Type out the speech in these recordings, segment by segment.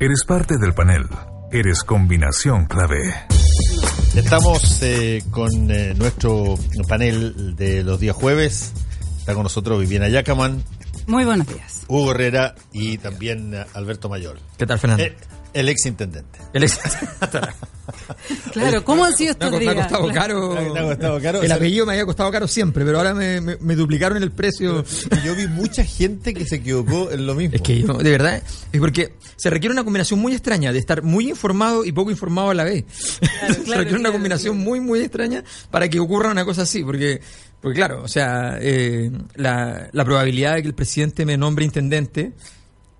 Eres parte del panel. Eres combinación clave. Estamos eh, con eh, nuestro panel de los días jueves. Está con nosotros Viviana Yacaman, Muy buenos días. Hugo Herrera y también eh, Alberto Mayor. ¿Qué tal, Fernando? Eh, el ex intendente. El ex- Claro, ¿cómo han sido me, ha, estos me ha días? costado Claro. caro. Me ha costado caro. El apellido me había costado caro siempre, pero ahora me, me- me duplicaron el precio. Yo vi mucha gente que se equivocó en lo mismo. Es que yo, de verdad, es porque se requiere una combinación muy extraña de estar muy informado y poco informado a la vez. se requiere una combinación claro. muy, muy extraña para que ocurra una cosa así, porque, porque claro, o sea, eh, la, la probabilidad de que el presidente me nombre intendente,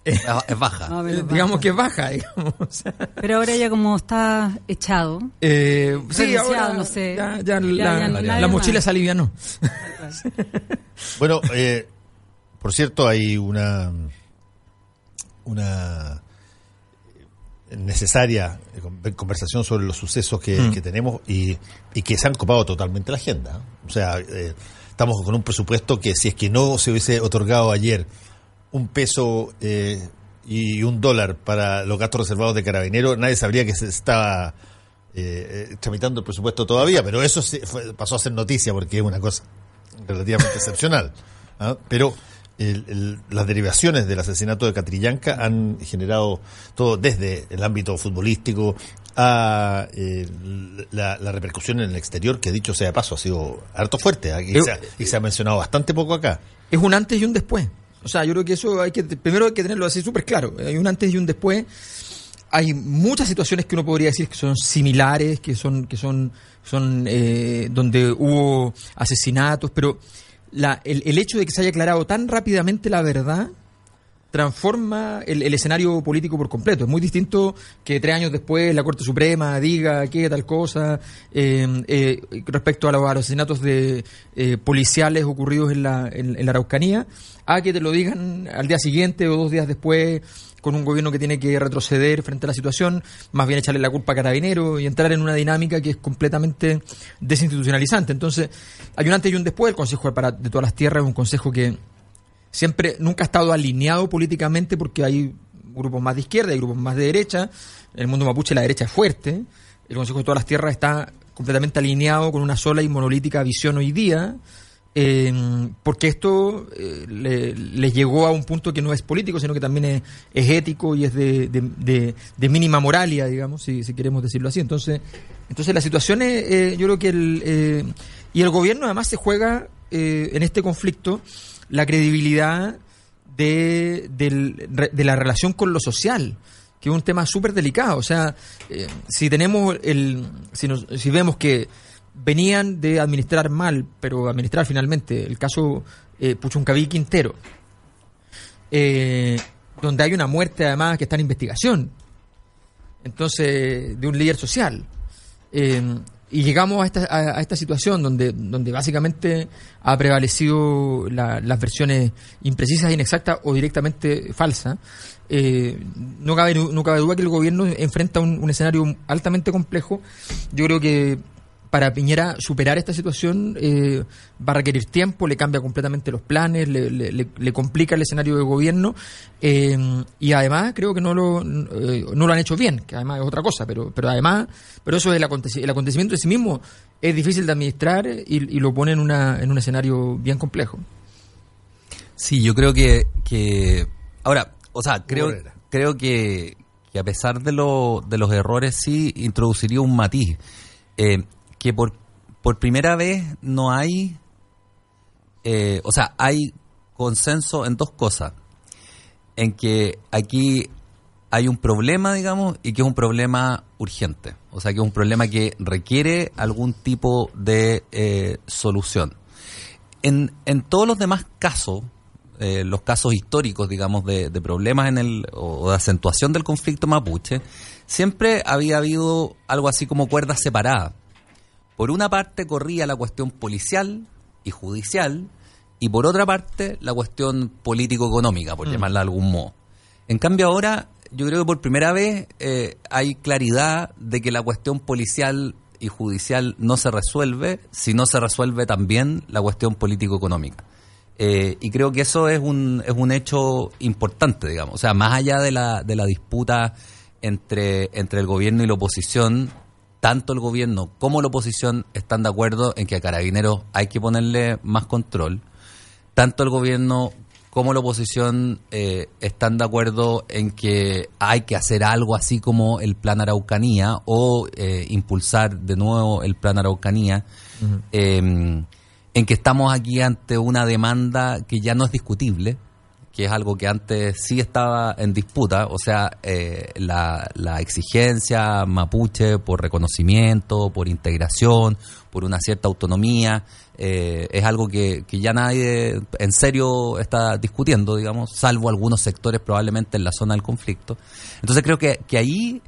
Es, es baja. No, digamos baja. que es baja, digamos. o sea, Pero ahora ya como está echado, eh, sí, ahora no sé. ya, Ya, ya la, ya la nadie mochila se alivianó. Bueno, eh, por cierto, hay una una necesaria con- conversación sobre los sucesos que, Mm. que tenemos y, y que se han copado totalmente la agenda. O sea, eh, estamos con un presupuesto que si es que no se hubiese otorgado ayer un peso eh, y un dólar para los gastos reservados de carabineros, nadie sabría que se estaba eh, eh, tramitando el presupuesto todavía, pero eso se fue- pasó a ser noticia porque es una cosa relativamente excepcional. ¿ah? Pero el- el- las derivaciones del asesinato de Catrillanca han generado todo desde el ámbito futbolístico a eh, la, la repercusión en el exterior, que dicho sea de paso, ha sido harto fuerte ¿ah? y, Eu- se ha, y se ha mencionado bastante poco acá. es un antes y un después. O sea, yo creo que eso hay que, primero hay que tenerlo así súper claro. Hay un antes y un después. Hay muchas situaciones que uno podría decir que son similares, que son, que son, son eh, donde hubo asesinatos, pero la, el, el hecho de que se haya aclarado tan rápidamente la verdad transforma el, escenario político por completo. Es muy distinto que tres años después la Corte Suprema diga que tal cosa eh, eh, respecto a los, asesinatos de eh, policiales ocurridos en la, en, en la Araucanía, a que te lo digan al día siguiente o dos días después con un gobierno que tiene que retroceder frente a la situación, más bien echarle la culpa a Carabinero y entrar en una dinámica que es completamente desinstitucionalizante. Entonces, hay un antes y un después. El Consejo de todas las Tierras es un consejo que siempre nunca ha estado alineado políticamente porque hay grupos más de izquierda y grupos más de derecha. En el mundo mapuche la derecha es fuerte. El Consejo de todas las Tierras está completamente alineado con una sola y monolítica visión hoy día. eh, porque esto eh, le, le llegó a un punto que no es político, sino que también es, ético y es de- de mínima moralia, digamos, si, si queremos decirlo así. Entonces, entonces la situación es, eh, yo creo que el, eh, y el gobierno además se juega eh, en este conflicto la credibilidad de, de la relación con lo social, que es un tema súper delicado. O sea, eh, si tenemos el, si, nos- si vemos que venían de administrar mal, pero administrar finalmente el caso eh, Puchuncaví Quintero, eh, donde hay una muerte además que está en investigación, entonces de un líder social. Y llegamos a esta, a, esta situación donde, donde básicamente ha prevalecido la- las versiones imprecisas, inexactas o directamente falsas. Eh, no, cabe, no cabe duda que el gobierno enfrenta un escenario altamente complejo. Yo creo que para Piñera superar esta situación eh, va a requerir tiempo, le cambia completamente los planes, le, le- le- le complica el escenario de gobierno eh, y además creo que no lo, eh, no lo han hecho bien, que además es otra cosa, pero, pero además, pero eso es el, aconteci- el acontecimiento en sí mismo es difícil de administrar y, y lo pone en, una, en un escenario bien complejo. Sí, yo creo que, que ahora, o sea, creo, creo que, que a pesar de, lo, de los errores sí introduciría un matiz, eh, que por, por primera vez no hay, eh, o sea, hay consenso en dos cosas, en que aquí hay un problema, digamos, y que es un problema urgente, o sea, que es un problema que requiere algún tipo de eh, solución. En, en todos los demás casos, eh, los casos históricos, digamos, de, de problemas en el o de acentuación del conflicto mapuche, siempre había habido algo así como cuerdas separadas. Por una parte corría la cuestión policial y judicial, y por otra parte la cuestión político-económica, por llamarla de algún modo. En cambio ahora, yo creo que por primera vez eh, hay claridad de que la cuestión policial y judicial no se resuelve si no se resuelve también la cuestión político-económica. Eh, y creo que eso es un, es un hecho importante, digamos. O sea, más allá de la, de la disputa entre, entre el gobierno y la oposición, tanto el gobierno como la oposición están de acuerdo en que a Carabineros hay que ponerle más control. Tanto el gobierno como la oposición eh, están de acuerdo en que hay que hacer algo así como el plan Araucanía o eh, impulsar de nuevo el plan Araucanía, eh, en que estamos aquí ante una demanda que ya no es discutible, que es algo que antes sí estaba en disputa, o sea, eh, la, la exigencia mapuche por reconocimiento, por integración, por una cierta autonomía, eh, es algo que, que ya nadie en serio está discutiendo, digamos, salvo algunos sectores probablemente en la zona del conflicto. Entonces creo que, que ahí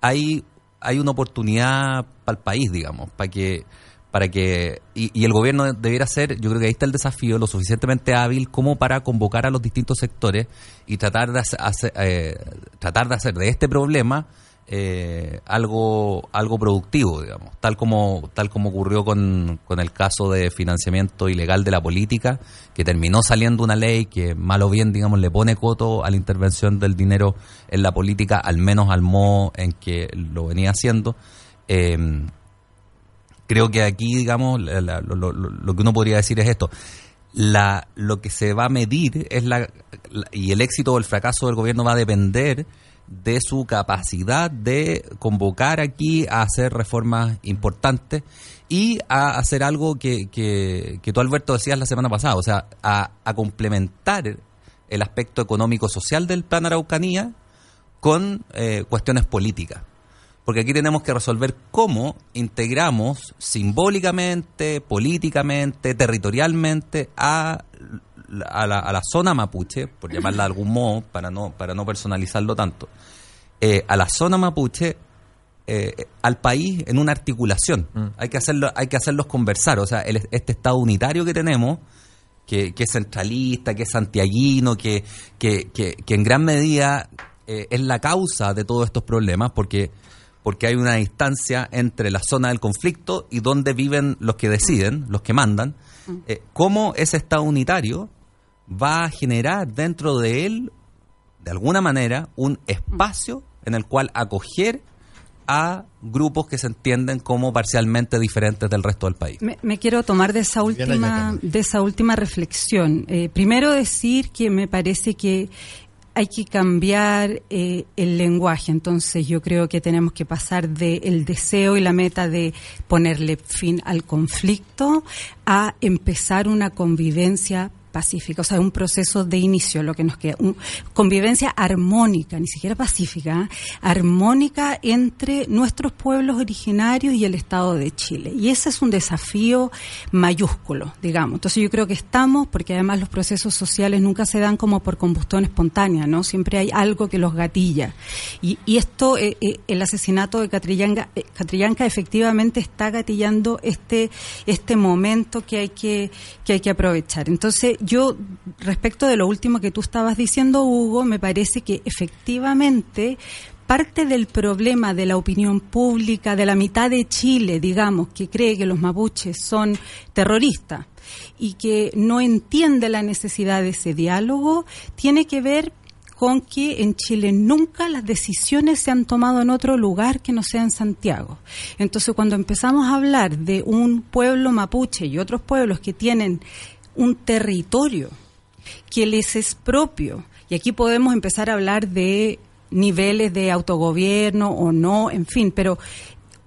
hay, hay una oportunidad para el país, digamos, para que para que y, y el gobierno debiera ser, yo creo que ahí está el desafío, lo suficientemente hábil como para convocar a los distintos sectores y tratar de hacer, eh, tratar de hacer de este problema eh, algo algo productivo, digamos, tal como tal como ocurrió con, con el caso de financiamiento ilegal de la política, que terminó saliendo una ley que mal o bien, digamos, le pone coto a la intervención del dinero en la política, al menos al modo en que lo venía haciendo. Eh, creo que aquí, digamos, lo, que uno podría decir es esto. La, lo que se va a medir es la, y el éxito o el fracaso del gobierno va a depender de su capacidad de convocar aquí a hacer reformas importantes y a hacer algo que, que, que tú, Alberto, decías la semana pasada, o sea, a, a complementar el aspecto económico-social del plan Araucanía con eh, cuestiones políticas porque aquí tenemos que resolver cómo integramos simbólicamente, políticamente, territorialmente a, a, la, a la, zona mapuche, por llamarla de algún modo, para no, para no personalizarlo tanto, eh, a la zona mapuche, eh, al país en una articulación. Mm. Hay, que hacerlo, hay que hacerlos conversar. O sea, el, este Estado unitario que tenemos, que, que, es centralista, que es santiaguino, que, que, que, que en gran medida eh, es la causa de todos estos problemas, porque porque hay una distancia entre la zona del conflicto y donde viven los que deciden, los que mandan, eh, cómo ese Estado unitario va a generar dentro de él, de alguna manera, un espacio en el cual acoger a grupos que se entienden como parcialmente diferentes del resto del país. Me, me quiero tomar de esa última, de esa última reflexión. Eh, primero decir que me parece que hay que cambiar eh, el lenguaje. Entonces yo creo que tenemos que pasar del el deseo y la meta de ponerle fin al conflicto a empezar una convivencia pacífica, o sea, un proceso de inicio, lo que nos queda, un, convivencia armónica, ni siquiera pacífica, armónica entre nuestros pueblos originarios y el Estado de Chile. Y ese es un desafío mayúsculo, digamos. Entonces yo creo que estamos, porque además los procesos sociales nunca se dan como por combustión espontánea, ¿no? Siempre hay algo que los gatilla. Y, y esto, eh, eh, el asesinato de Catrillanca, eh, Catrillanca efectivamente está gatillando este, este momento que hay que, que hay que aprovechar. Entonces, yo, respecto de lo último que tú estabas diciendo, Hugo, me parece que efectivamente parte del problema de la opinión pública de la mitad de Chile, digamos, que cree que los mapuches son terroristas y que no entiende la necesidad de ese diálogo, tiene que ver con que en Chile nunca las decisiones se han tomado en otro lugar que no sea en Santiago. Entonces, cuando empezamos a hablar de un pueblo mapuche y otros pueblos que tienen un territorio que les es propio. Y aquí podemos empezar a hablar de niveles de autogobierno o no, en fin, pero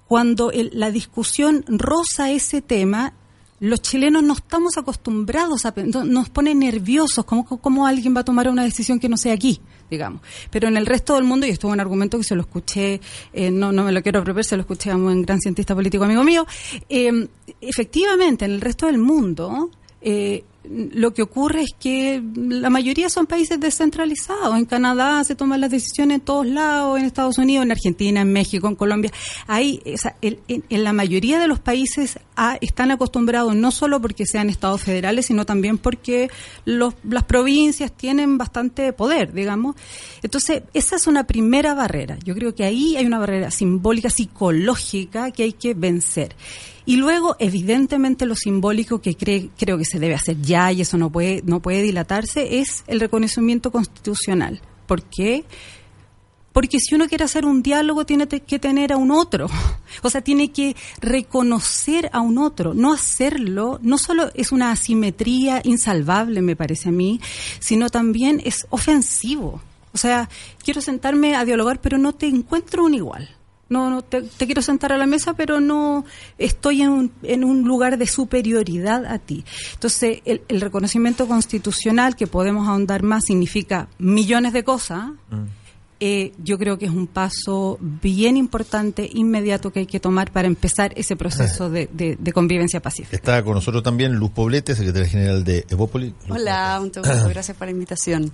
cuando el, la discusión roza ese tema, los chilenos no estamos acostumbrados a nos pone nerviosos como cómo alguien va a tomar una decisión que no sea aquí digamos pero en el resto del mundo y esto es un argumento que se lo escuché eh, no no me lo quiero apropiar se lo escuché a un gran cientista político amigo mío eh, efectivamente en el resto del mundo eh, lo que ocurre es que la mayoría son países descentralizados. En Canadá se toman las decisiones en todos lados, en Estados Unidos, en Argentina, en México, en Colombia. Ahí, en, la mayoría de los países están acostumbrados no solo porque sean estados federales, sino también porque las provincias tienen bastante poder, digamos. Entonces, esa es una primera barrera. Yo creo que ahí hay una barrera simbólica, psicológica que hay que vencer. Y luego, evidentemente, lo simbólico que creo que se debe hacer ya y eso no puede, no puede dilatarse es el reconocimiento constitucional. ¿Por qué? Porque si uno quiere hacer un diálogo, tiene que tener a un otro. O sea, tiene que reconocer a un otro. No hacerlo, no solo es una asimetría insalvable, me parece a mí, sino también es ofensivo. O sea, quiero sentarme a dialogar, pero no te encuentro un igual. No, no te, quiero sentar a la mesa, pero no estoy en un, en un lugar de superioridad a ti. Entonces, el, reconocimiento constitucional, que podemos ahondar más, significa millones de cosas. Mm. Eh, yo creo que es un paso bien importante, inmediato que hay que tomar para empezar ese proceso de, de, convivencia pacífica. Está con nosotros también Luz Poblete, secretaria general de Evópolis. Hola, muchas gracias por la invitación.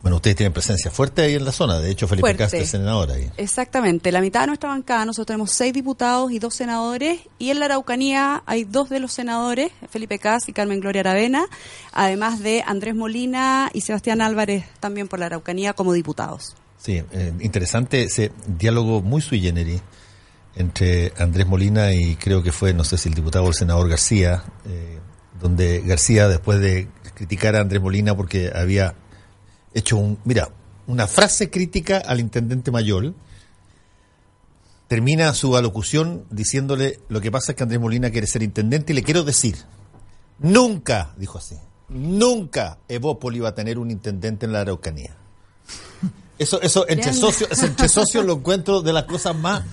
Bueno, ustedes tienen presencia fuerte ahí en la zona. De hecho, Felipe Castro es senador ahí. Exactamente. La mitad de nuestra bancada, nosotros tenemos seis diputados y dos senadores. Y en la Araucanía hay dos de los senadores, Felipe Castro y Carmen Gloria Aravena, además de Andrés Molina y Sebastián Álvarez también por la Araucanía como diputados. Sí, eh, interesante ese diálogo muy sui generis entre Andrés Molina y creo que fue, no sé si el diputado o el senador García, eh, donde García, después de criticar a Andrés Molina porque había hecho un, mira, una frase crítica al intendente mayor. Termina su alocución diciéndole, lo que pasa es que Andrés Molina quiere ser intendente y le quiero decir, nunca, dijo así, nunca Evópoli va a tener un intendente en la Araucanía. Eso, eso entre socios, entre socios lo encuentro de las cosas más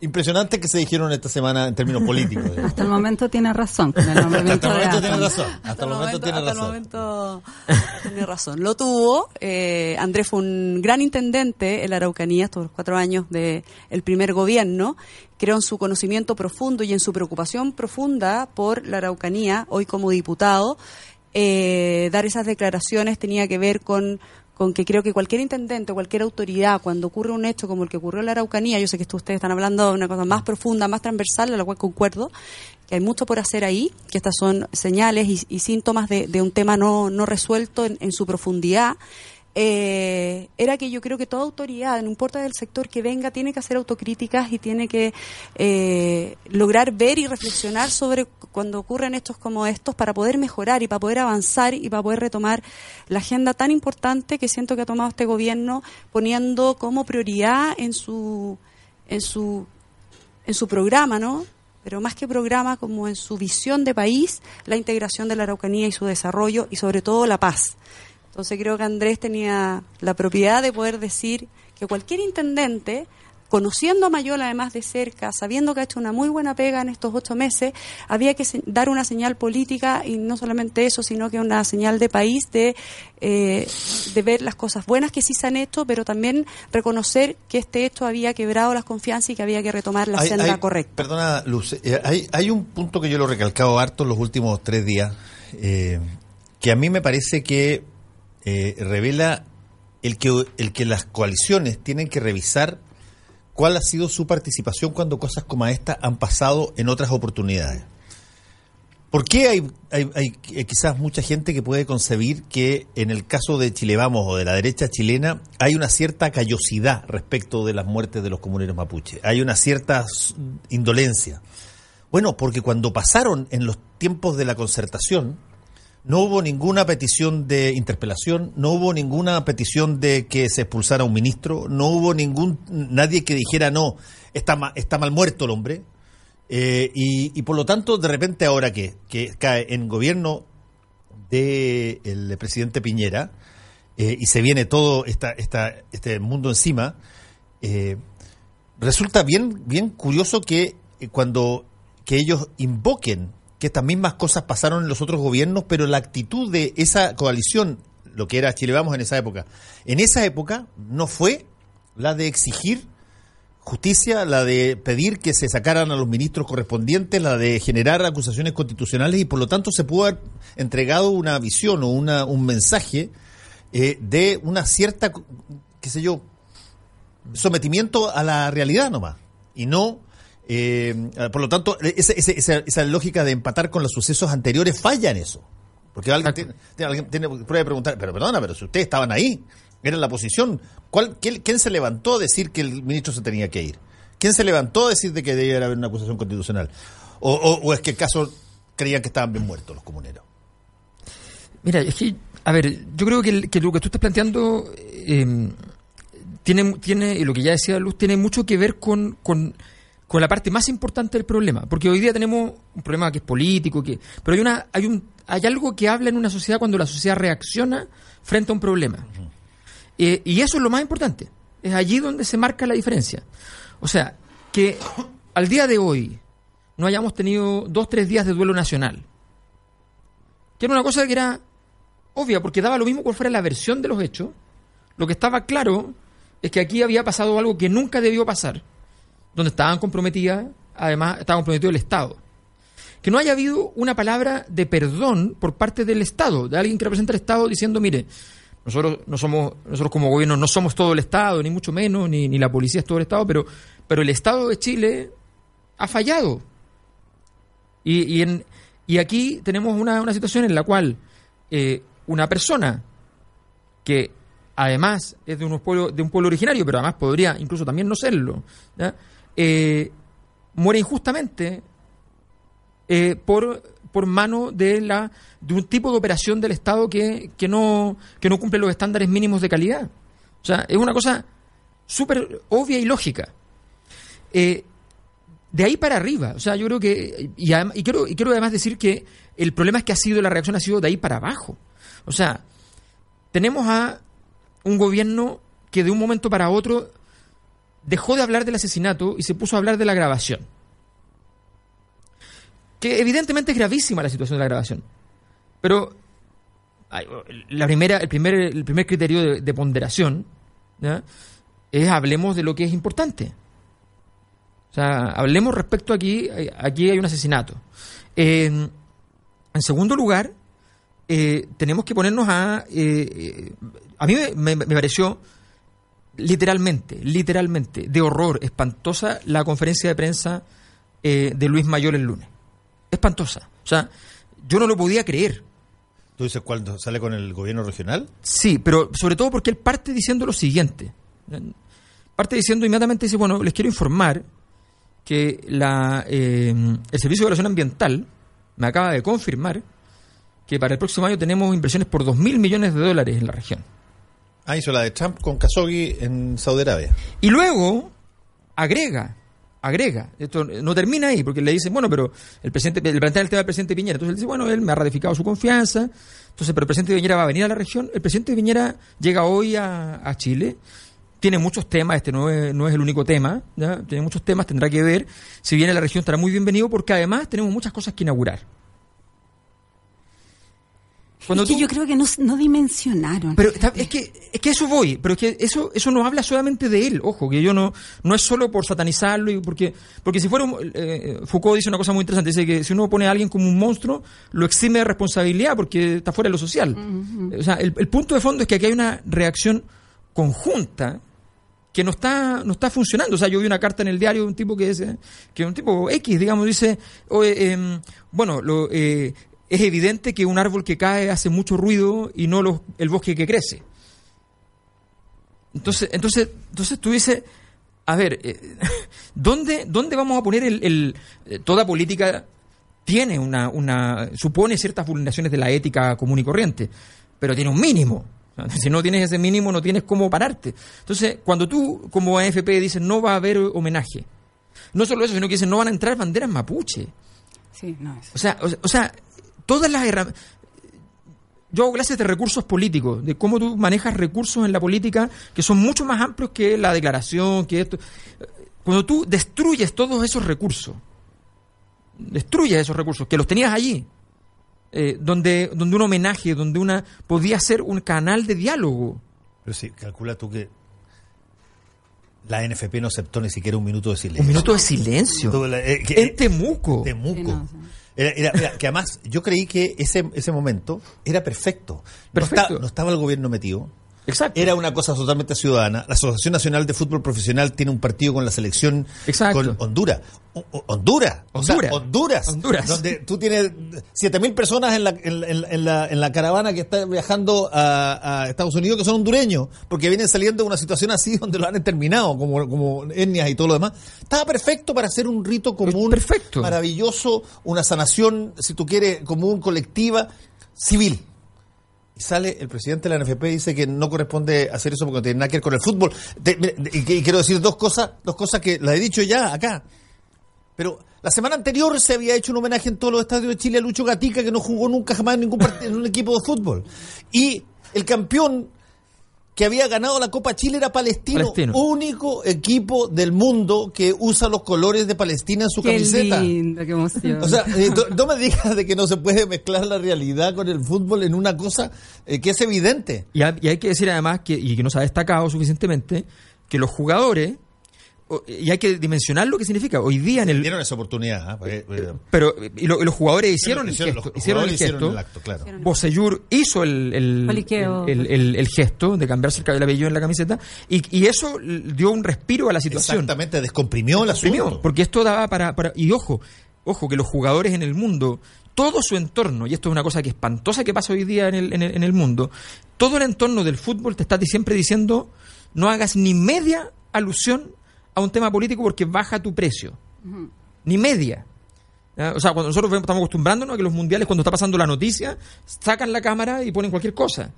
impresionantes que se dijeron esta semana en términos políticos. Hasta el momento tiene razón. Hasta el momento tiene razón. Hasta, el momento, tiene razón. Hasta el momento tiene razón. Lo tuvo. Eh, Andrés fue un gran intendente en la Araucanía estos cuatro años del el primer gobierno. Creo en su conocimiento profundo y en su preocupación profunda por la Araucanía, hoy como diputado. Eh, dar esas declaraciones tenía que ver con con que creo que cualquier intendente, cualquier autoridad, cuando ocurre un hecho como el que ocurrió en la Araucanía, yo sé que ustedes están hablando de una cosa más profunda, más transversal, a la cual concuerdo, que hay mucho por hacer ahí, que estas son señales y, síntomas de, un tema no, no resuelto en su profundidad, eh, era que yo creo que toda autoridad, no importa del sector que venga, tiene que hacer autocríticas y tiene que eh, lograr ver y reflexionar sobre cuando ocurren estos como estos para poder mejorar y para poder avanzar y para poder retomar la agenda tan importante que siento que ha tomado este gobierno poniendo como prioridad en su en su en su programa, ¿no? pero más que programa, como en su visión de país, la integración de la Araucanía y su desarrollo y sobre todo la paz. Entonces creo que Andrés tenía la propiedad de poder decir que cualquier intendente, conociendo a Mayol además de cerca, sabiendo que ha hecho una muy buena pega en estos ocho meses, había que dar una señal política y no solamente eso, sino que una señal de país de, eh, de ver las cosas buenas que sí se han hecho, pero también reconocer que este hecho había quebrado las confianzas y que había que retomar la senda correcta. Perdona, Luz, eh, hay, hay un punto que yo lo he recalcado harto en los últimos tres días, eh, que a mí me parece que eh, revela el que, el que las coaliciones tienen que revisar cuál ha sido su participación cuando cosas como esta han pasado en otras oportunidades. ¿Por qué hay, hay, hay, quizás mucha gente que puede concebir que en el caso de Chile Vamos o de la derecha chilena hay una cierta callosidad respecto de las muertes de los comuneros mapuches? Hay una cierta indolencia. Bueno, porque cuando pasaron en los tiempos de la concertación, no hubo ninguna petición de interpelación, no hubo ninguna petición de que se expulsara un ministro, no hubo ningún nadie que dijera no, está, está mal muerto el hombre. Eh, y, por lo tanto, de repente ahora que, cae en gobierno del el presidente Piñera eh, y se viene todo esta, esta, este mundo encima, eh, resulta bien, bien curioso que cuando que ellos invoquen que estas mismas cosas pasaron en los otros gobiernos, pero la actitud de esa coalición, lo que era Chile Vamos en esa época, en esa época no fue la de exigir justicia, la de pedir que se sacaran a los ministros correspondientes, la de generar acusaciones constitucionales y por lo tanto se pudo haber entregado una visión o una, un mensaje eh, de una cierta, qué sé yo, sometimiento a la realidad nomás y no eh, por lo tanto, esa, esa, esa, lógica de empatar con los sucesos anteriores falla en eso. Porque alguien tiene, alguien tiene, puede preguntar, pero perdona, pero si ustedes estaban ahí, era la posición, ¿cuál, ¿quién se levantó a decir que el ministro se tenía que ir? ¿Quién se levantó a decir de que debía haber una acusación constitucional? ¿O, o, es que el caso creían que estaban bien muertos los comuneros? Mira, es que, a ver, yo creo que, lo que tú estás planteando eh, tiene, tiene, y lo que ya decía Luz, tiene mucho que ver con, con, con, la parte más importante del problema. Porque hoy día tenemos un problema que es político, que, pero hay, una, hay, un, hay algo que habla en una sociedad cuando la sociedad reacciona frente a un problema. Eh, y eso es lo más importante. Es allí donde se marca la diferencia. O sea, que al día de hoy no hayamos tenido dos, tres días de duelo nacional. Que era una cosa que era obvia, porque daba lo mismo cuál fuera la versión de los hechos. Lo que estaba claro es que aquí había pasado algo que nunca debió pasar, donde estaban comprometidas, además estaba comprometido el Estado. Que no haya habido una palabra de perdón por parte del Estado, de alguien que representa el Estado diciendo, mire, nosotros no somos, nosotros como gobierno no somos todo el Estado, ni mucho menos, ni, ni la policía es todo el Estado, pero, pero el Estado de Chile ha fallado. Y, y, aquí tenemos una, una, situación en la cual eh, una persona que además es de, unos pueblos, de un pueblo originario, pero además podría incluso también no serlo, eh, muere injustamente eh, por, por mano de, la, de un tipo de operación del Estado que, que, no, que no cumple los estándares mínimos de calidad. O sea, es una cosa súper obvia y lógica. Eh, de ahí para arriba, o sea, yo creo que, y, y, quiero, y quiero además decir que el problema es que ha sido, la reacción ha sido de ahí para abajo. O sea, tenemos a un gobierno que de un momento para otro dejó de hablar del asesinato y se puso a hablar de la grabación. Que evidentemente es gravísima la situación de la grabación. Pero la primera, el, primer, el primer criterio de, ponderación es hablemos de lo que es importante. O sea, hablemos respecto aquí, aquí hay un asesinato. en segundo lugar, eh, tenemos que ponernos a... Eh, a mí me, pareció literalmente, literalmente, de horror, espantosa la conferencia de prensa eh, de Luis Mayor el lunes. Espantosa. O sea, yo no lo podía creer. ¿Tú dices cuándo sale con el gobierno regional? Sí, pero sobre todo porque él parte diciendo lo siguiente. Parte diciendo inmediatamente, dice, bueno, les quiero informar que la, el Servicio de Evaluación Ambiental me acaba de confirmar que para el próximo año tenemos inversiones por 2.000 millones de dólares en la región. Ah, hizo la de Trump con Khashoggi en Saudi Arabia. Y luego agrega, agrega, esto no termina ahí, porque le dicen, bueno, pero el presidente, el plantea el tema del presidente Piñera, entonces él dice, bueno, él me ha ratificado su confianza, entonces, pero el presidente Piñera va a venir a la región, el presidente Piñera llega hoy a, Chile, tiene muchos temas, este no es, no es el único tema, tiene muchos temas, tendrá que ver, si viene a la región estará muy bienvenido, porque además tenemos muchas cosas que inaugurar. Cuando yo creo que no, dimensionaron. Pero es que es que eso voy, pero es que eso eso no habla solamente de él, ojo, que yo no no es solo por satanizarlo y porque porque si fuera eh, Foucault dice una cosa muy interesante, dice que si uno pone a alguien como un monstruo, lo exime de responsabilidad porque está fuera de lo social. O sea, el, punto de fondo es que aquí hay una reacción conjunta que no está no está funcionando. O sea, yo vi una carta en el diario de un tipo que es que un tipo X, digamos, dice, em, bueno, lo, eh, es evidente que un árbol que cae hace mucho ruido y no el bosque que crece. Entonces, entonces, entonces tú dices, a ver, eh, ¿dónde, ¿dónde vamos a poner el, eh, toda política tiene una, una supone ciertas vulneraciones de la ética común y corriente, pero tiene un mínimo. Si no tienes ese mínimo, no tienes cómo pararte. Entonces, cuando tú, como AFP, dices no va a haber homenaje, no solo eso, sino que dices no van a entrar banderas mapuche. Sí, no es. O sea, o sea, todas las herramientas. Yo hago clases de recursos políticos, de cómo tú manejas recursos en la política que son mucho más amplios que la declaración, que esto. Cuando tú destruyes todos esos recursos, destruyes esos recursos, que los tenías allí, eh, donde, donde un homenaje, donde una podía ser un canal de diálogo. Pero sí, calcula tú que la NFP no aceptó ni siquiera un minuto de silencio. Un minuto de silencio. Eh, en Temuco. Temuco. Era, que además yo creí que ese, ese momento era perfecto. perfecto. no estaba el gobierno metido Exacto. Era una cosa totalmente ciudadana. La Asociación Nacional de Fútbol Profesional tiene un partido con la selección con Honduras. Honduras. Honduras. Honduras. Honduras. Donde tú tienes 7.000 personas en la, en, la, en la caravana que está viajando a, Estados Unidos que son hondureños, porque vienen saliendo de una situación así donde lo han terminado, como, como etnias y todo lo demás. Estaba perfecto para hacer un rito común. Perfecto. Maravilloso, una sanación, si tú quieres, común, colectiva, civil sale el presidente de la NFP y dice que no corresponde hacer eso porque no tiene nada que ver con el fútbol. y, quiero decir dos cosas, dos cosas que las he dicho ya acá. Pero la semana anterior se había hecho un homenaje en todos los estadios de Chile a Lucho Gatica, que no jugó nunca jamás en ningún partido, en un equipo de fútbol. Y el campeón que había ganado la Copa Chile era Palestino, único equipo del mundo que usa los colores de Palestina en su camiseta. qué emoción. O sea, eh, no me digas de que no se puede mezclar la realidad con el fútbol en una cosa eh, que es evidente. Y, y, hay que decir además que, y que no se ha destacado suficientemente, que los jugadores y hay que dimensionar lo que significa. Hoy día en el. Dieron esa oportunidad. ¿ah? Eh, pero y, los jugadores hicieron, el gesto. hicieron el gesto. El acto, claro. hizo el, el, gesto de cambiarse el cabello en la camiseta. Y, y, eso dio un respiro a la situación. Exactamente, descomprimió, la asunto. Porque esto daba para, para. Y ojo, ojo, que los jugadores en el mundo todo su entorno, y esto es una cosa que espantosa que pasa hoy día en el, en el, en el mundo, todo el entorno del fútbol te está siempre diciendo no hagas ni media alusión a un tema político porque baja tu precio. Ni media. O sea, cuando nosotros estamos acostumbrándonos a que los mundiales, cuando está pasando la noticia, sacan la cámara y ponen cualquier cosa.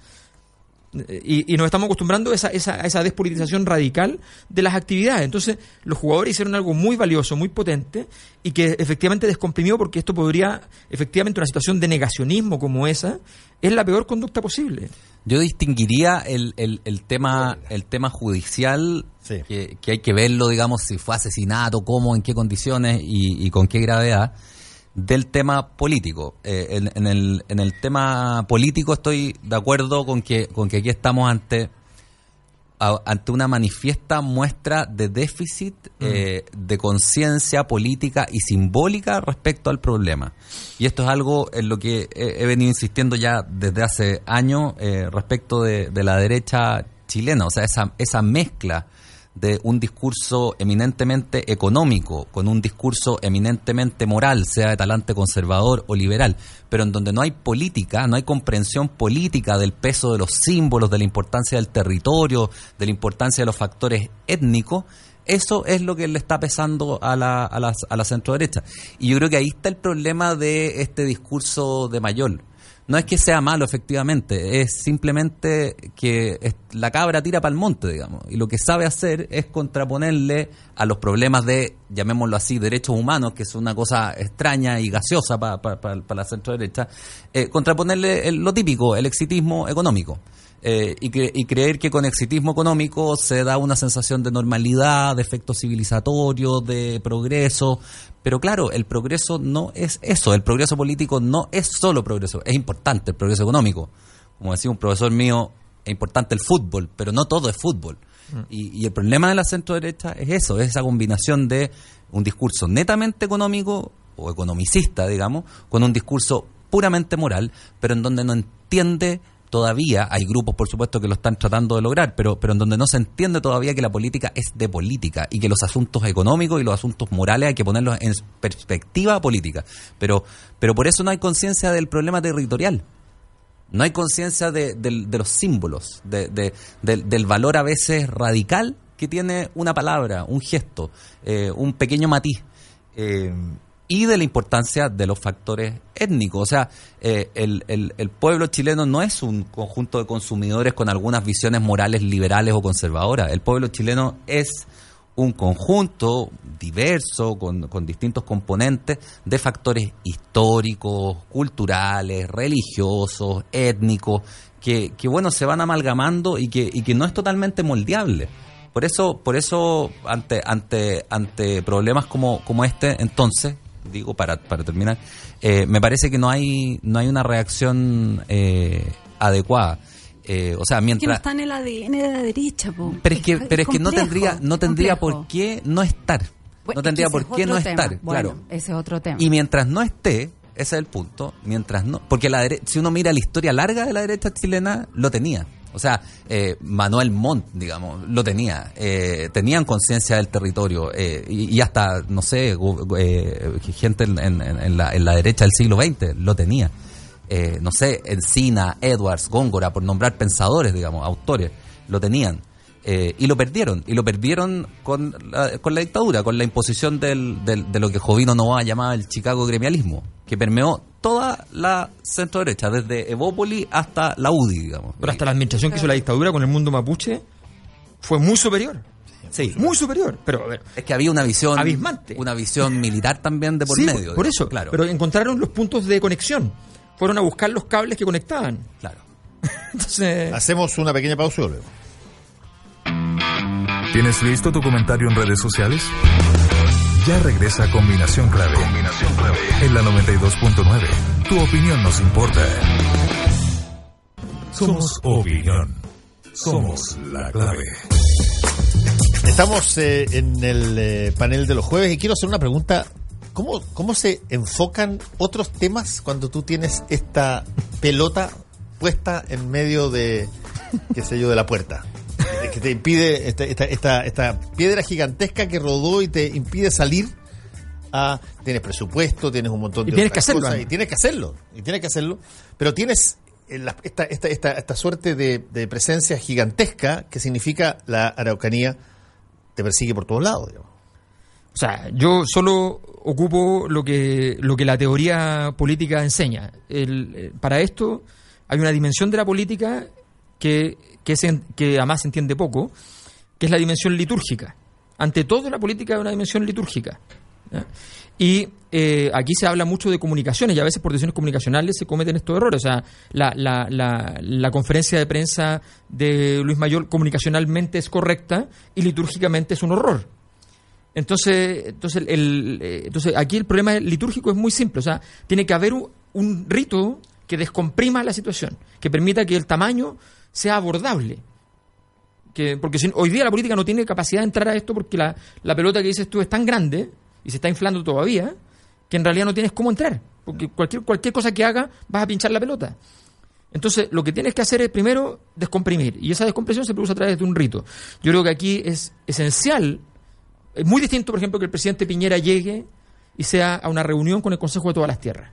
Y, nos estamos acostumbrando a esa, esa, esa, despolitización radical de las actividades. Entonces, los jugadores hicieron algo muy valioso, muy potente, y que efectivamente descomprimió, porque esto podría, efectivamente, una situación de negacionismo como esa, es la peor conducta posible. Yo distinguiría el, el, tema el tema judicial, que, hay que verlo, digamos, si fue asesinato, cómo, en qué condiciones y, con qué gravedad, del tema político. Eh, en, el, en el tema político estoy de acuerdo con que, con que aquí estamos ante ante una manifiesta muestra de déficit mm. eh, de conciencia política y simbólica respecto al problema. Y esto es algo en lo que he, venido insistiendo ya desde hace años eh, respecto de, de, la derecha chilena, o sea, esa, esa mezcla de un discurso eminentemente económico con un discurso eminentemente moral, sea de talante conservador o liberal, pero en donde no hay política, no hay comprensión política del peso de los símbolos, de la importancia del territorio, de la importancia de los factores étnicos, eso es lo que le está pesando a la, a la, a la centro derecha. Y yo creo que ahí está el problema de este discurso de Mayol no es que sea malo efectivamente, es simplemente que la cabra tira para el monte, digamos, y lo que sabe hacer es contraponerle a los problemas de, llamémoslo así, derechos humanos, que es una cosa extraña y gaseosa para la centro derecha, eh, contraponerle lo típico, el exitismo económico. Eh, y, y, creer que con exitismo económico se da una sensación de normalidad, de efecto civilizatorio, de progreso. Pero claro, el progreso no es eso. El progreso político no es solo progreso. Es importante el progreso económico. Como decía un profesor mío, es importante el fútbol, pero no todo es fútbol. Mm. Y, y el problema de la centro derecha es eso, es esa combinación de un discurso netamente económico o economicista, digamos, con un discurso puramente moral, pero en donde no entiende todavía hay grupos, por supuesto, que lo están tratando de lograr, pero, pero en donde no se entiende todavía que la política es de política y que los asuntos económicos y los asuntos morales hay que ponerlos en perspectiva política. Pero, pero por eso no hay conciencia del problema territorial. No hay conciencia de, los símbolos, de, del, valor a veces radical que tiene una palabra, un gesto, eh, un pequeño matiz. Eh, y de la importancia de los factores étnicos. O sea, eh, el, el, pueblo chileno no es un conjunto de consumidores con algunas visiones morales liberales o conservadoras. El pueblo chileno es un conjunto diverso, con, con distintos componentes de factores históricos, culturales, religiosos, étnicos, que, que bueno, se van amalgamando y que, y que no es totalmente moldeable. Por eso, por eso ante, ante, ante problemas como, como este, entonces, digo para, para terminar, eh, me parece que no hay, no hay una reacción eh, adecuada. Eh, o sea, mientras... Que no está en el ADN de la derecha, po. Pero es que, pero es que no tendría, no tendría por qué no estar. no tendría por qué no estar, claro. Ese es otro tema. Y mientras no esté, ese es el punto, mientras no... Porque la si uno mira la historia larga de la derecha chilena, lo tenía. O sea, eh, Manuel Montt, digamos, lo tenía. Eh, tenían conciencia del territorio eh, y, hasta, no sé, gente en, la, en, la, derecha del siglo XX lo tenía. no sé, Encina, Edwards, Góngora, por nombrar pensadores, digamos, autores, lo tenían. Y lo perdieron, y lo perdieron con la, con la dictadura, con la imposición del, del, de lo que Jovino Novoa llamaba el Chicago gremialismo, que permeó toda la centro derecha, desde Evópoli hasta la UDI, digamos. Pero hasta la administración que hizo la dictadura con el mundo mapuche fue muy superior. Sí. Muy superior. Pero a ver, es que había una visión abismante. Una visión militar también de por medio. Por eso, claro. Pero encontraron los puntos de conexión. Fueron a buscar los cables que conectaban. Claro. Entonces. Hacemos una pequeña pausa luego. ¿Tienes listo tu comentario en redes sociales? Ya regresa Combinación Clave. Combinación Clave. En la 92.9. Tu opinión nos importa. Somos opinión. Somos la clave. Estamos eh, en el eh, panel de los jueves y quiero hacer una pregunta. ¿Cómo, ¿Cómo se enfocan otros temas cuando tú tienes esta pelota puesta en medio de, qué sé yo, de la puerta? Que te impide esta, esta, esta, piedra gigantesca que rodó y te impide salir. A tienes presupuesto, tienes un montón de tienes que hacerlo, cosas, y tienes que hacerlo, y tienes que hacerlo, pero tienes eh, esta, esta, esta, esta suerte de, de, presencia gigantesca que significa la Araucanía te persigue por todos lados, O sea, yo solo ocupo lo que, lo que la teoría política enseña. El, eh, para esto hay una dimensión de la política que que, además se entiende poco, que es la dimensión litúrgica. Ante todo, la política es una dimensión litúrgica. Y eh, aquí se habla mucho de comunicaciones y a veces por decisiones comunicacionales se cometen estos errores. O sea, la, la, la, conferencia de prensa de Luis Mayor comunicacionalmente es correcta y litúrgicamente es un horror. Entonces, entonces, el, eh, entonces aquí el problema litúrgico es muy simple. O sea, tiene que haber un, un rito que descomprima la situación, que permita que el tamaño sea abordable. Que, porque hoy día la política no tiene capacidad de entrar a esto porque la, la pelota que dices tú es tan grande y se está inflando todavía que en realidad no tienes cómo entrar. Porque cualquier, cualquier cosa que haga vas a pinchar la pelota. Entonces, lo que tienes que hacer es primero descomprimir. Y esa descompresión se produce a través de un rito. Yo creo que aquí es esencial, es muy distinto, por ejemplo, que el presidente Piñera llegue y sea a una reunión con el Consejo de todas las Tierras.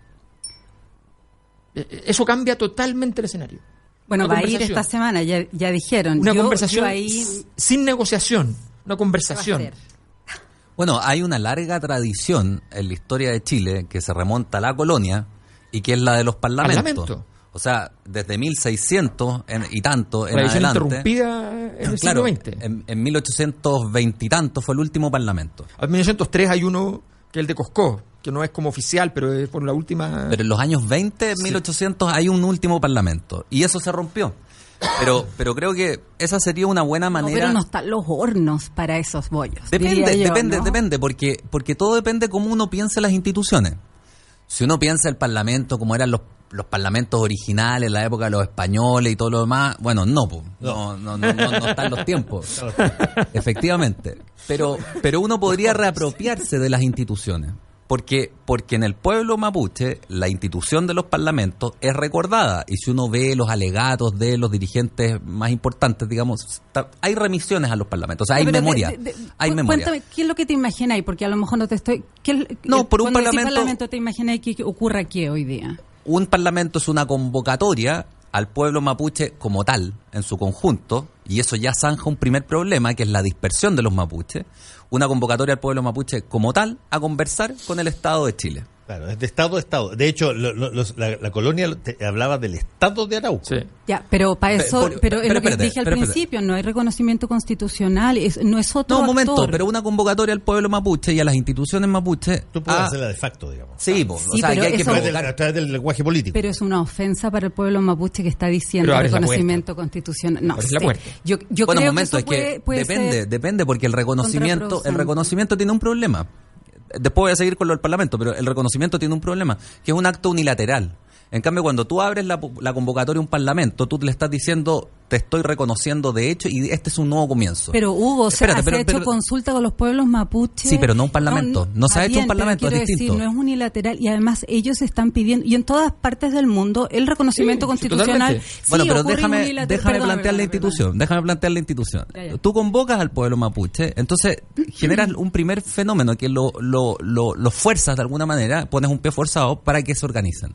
E, e, eso cambia totalmente el escenario. Bueno, va a ir esta semana, ya, ya dijeron. Una conversación sin negociación, una conversación. Bueno, hay una larga tradición en la historia de Chile que se remonta a la colonia y que es la de los parlamentos. O sea, desde 1600 y tanto en adelante. interrumpida en el siglo XX. En, en 1820 y tanto fue el último parlamento. En 1903 hay uno que es el de Coscó, que no es como oficial, pero es por la última... Pero en los años 20, 1800, hay un último parlamento. Y eso se rompió. Pero, pero creo que esa sería una buena manera. pero no están los hornos para esos bollos. Depende, depende, depende, porque, porque todo depende cómo uno piensa las instituciones. Si uno piensa el parlamento como eran los, los parlamentos originales en la época de los españoles y todo lo demás, bueno, no, no, no, no, no, están los tiempos. Efectivamente. Pero, pero uno podría reapropiarse de las instituciones. Porque, porque en el pueblo mapuche la institución de los parlamentos es recordada y si uno ve los alegatos de los dirigentes más importantes, digamos, hay remisiones a los parlamentos, o sea, hay memoria. hay memoria. Cuéntame, ¿qué es lo que te imagináis? Porque a lo mejor no te estoy... no, por un parlamento... parlamento te imagináis que ocurra aquí hoy día? Un parlamento es una convocatoria al pueblo mapuche como tal, en su conjunto, y eso ya zanja un primer problema, que es la dispersión de los mapuches, una convocatoria al pueblo mapuche como tal a conversar con el Estado de Chile. Claro, es de Estado a Estado. De hecho, la, colonia hablaba del Estado de Arauco. Sí. Ya, pero para eso, pero, lo que dije al principio, no hay reconocimiento constitucional, no es otro. No, un momento, pero una convocatoria al pueblo mapuche y a las instituciones mapuche. Tú puedes hacerla de facto, digamos. Sí, o sea, hay que a través del lenguaje político. Pero es una ofensa para el pueblo mapuche que está diciendo reconocimiento constitucional. No. Yo, yo bueno, creo momento, que, es que depende, depende, porque el reconocimiento, el reconocimiento tiene un problema después voy a seguir con lo del Parlamento, pero el reconocimiento tiene un problema, que es un acto unilateral. En cambio, cuando tú abres la, la convocatoria a un parlamento, tú le estás diciendo, te estoy reconociendo de hecho y este es un nuevo comienzo. Pero Hugo, se ha hecho consulta con los pueblos mapuches. Sí, pero no un parlamento. No, se ha hecho un parlamento, es distinto. no es unilateral y además ellos están pidiendo, y en todas partes del mundo, el reconocimiento constitucional. bueno, pero déjame, déjame plantear la institución. Déjame plantear la institución. Tú convocas al pueblo mapuche, entonces generas un primer fenómeno que lo, lo, lo, lo fuerzas de alguna manera, pones un pie forzado para que se organicen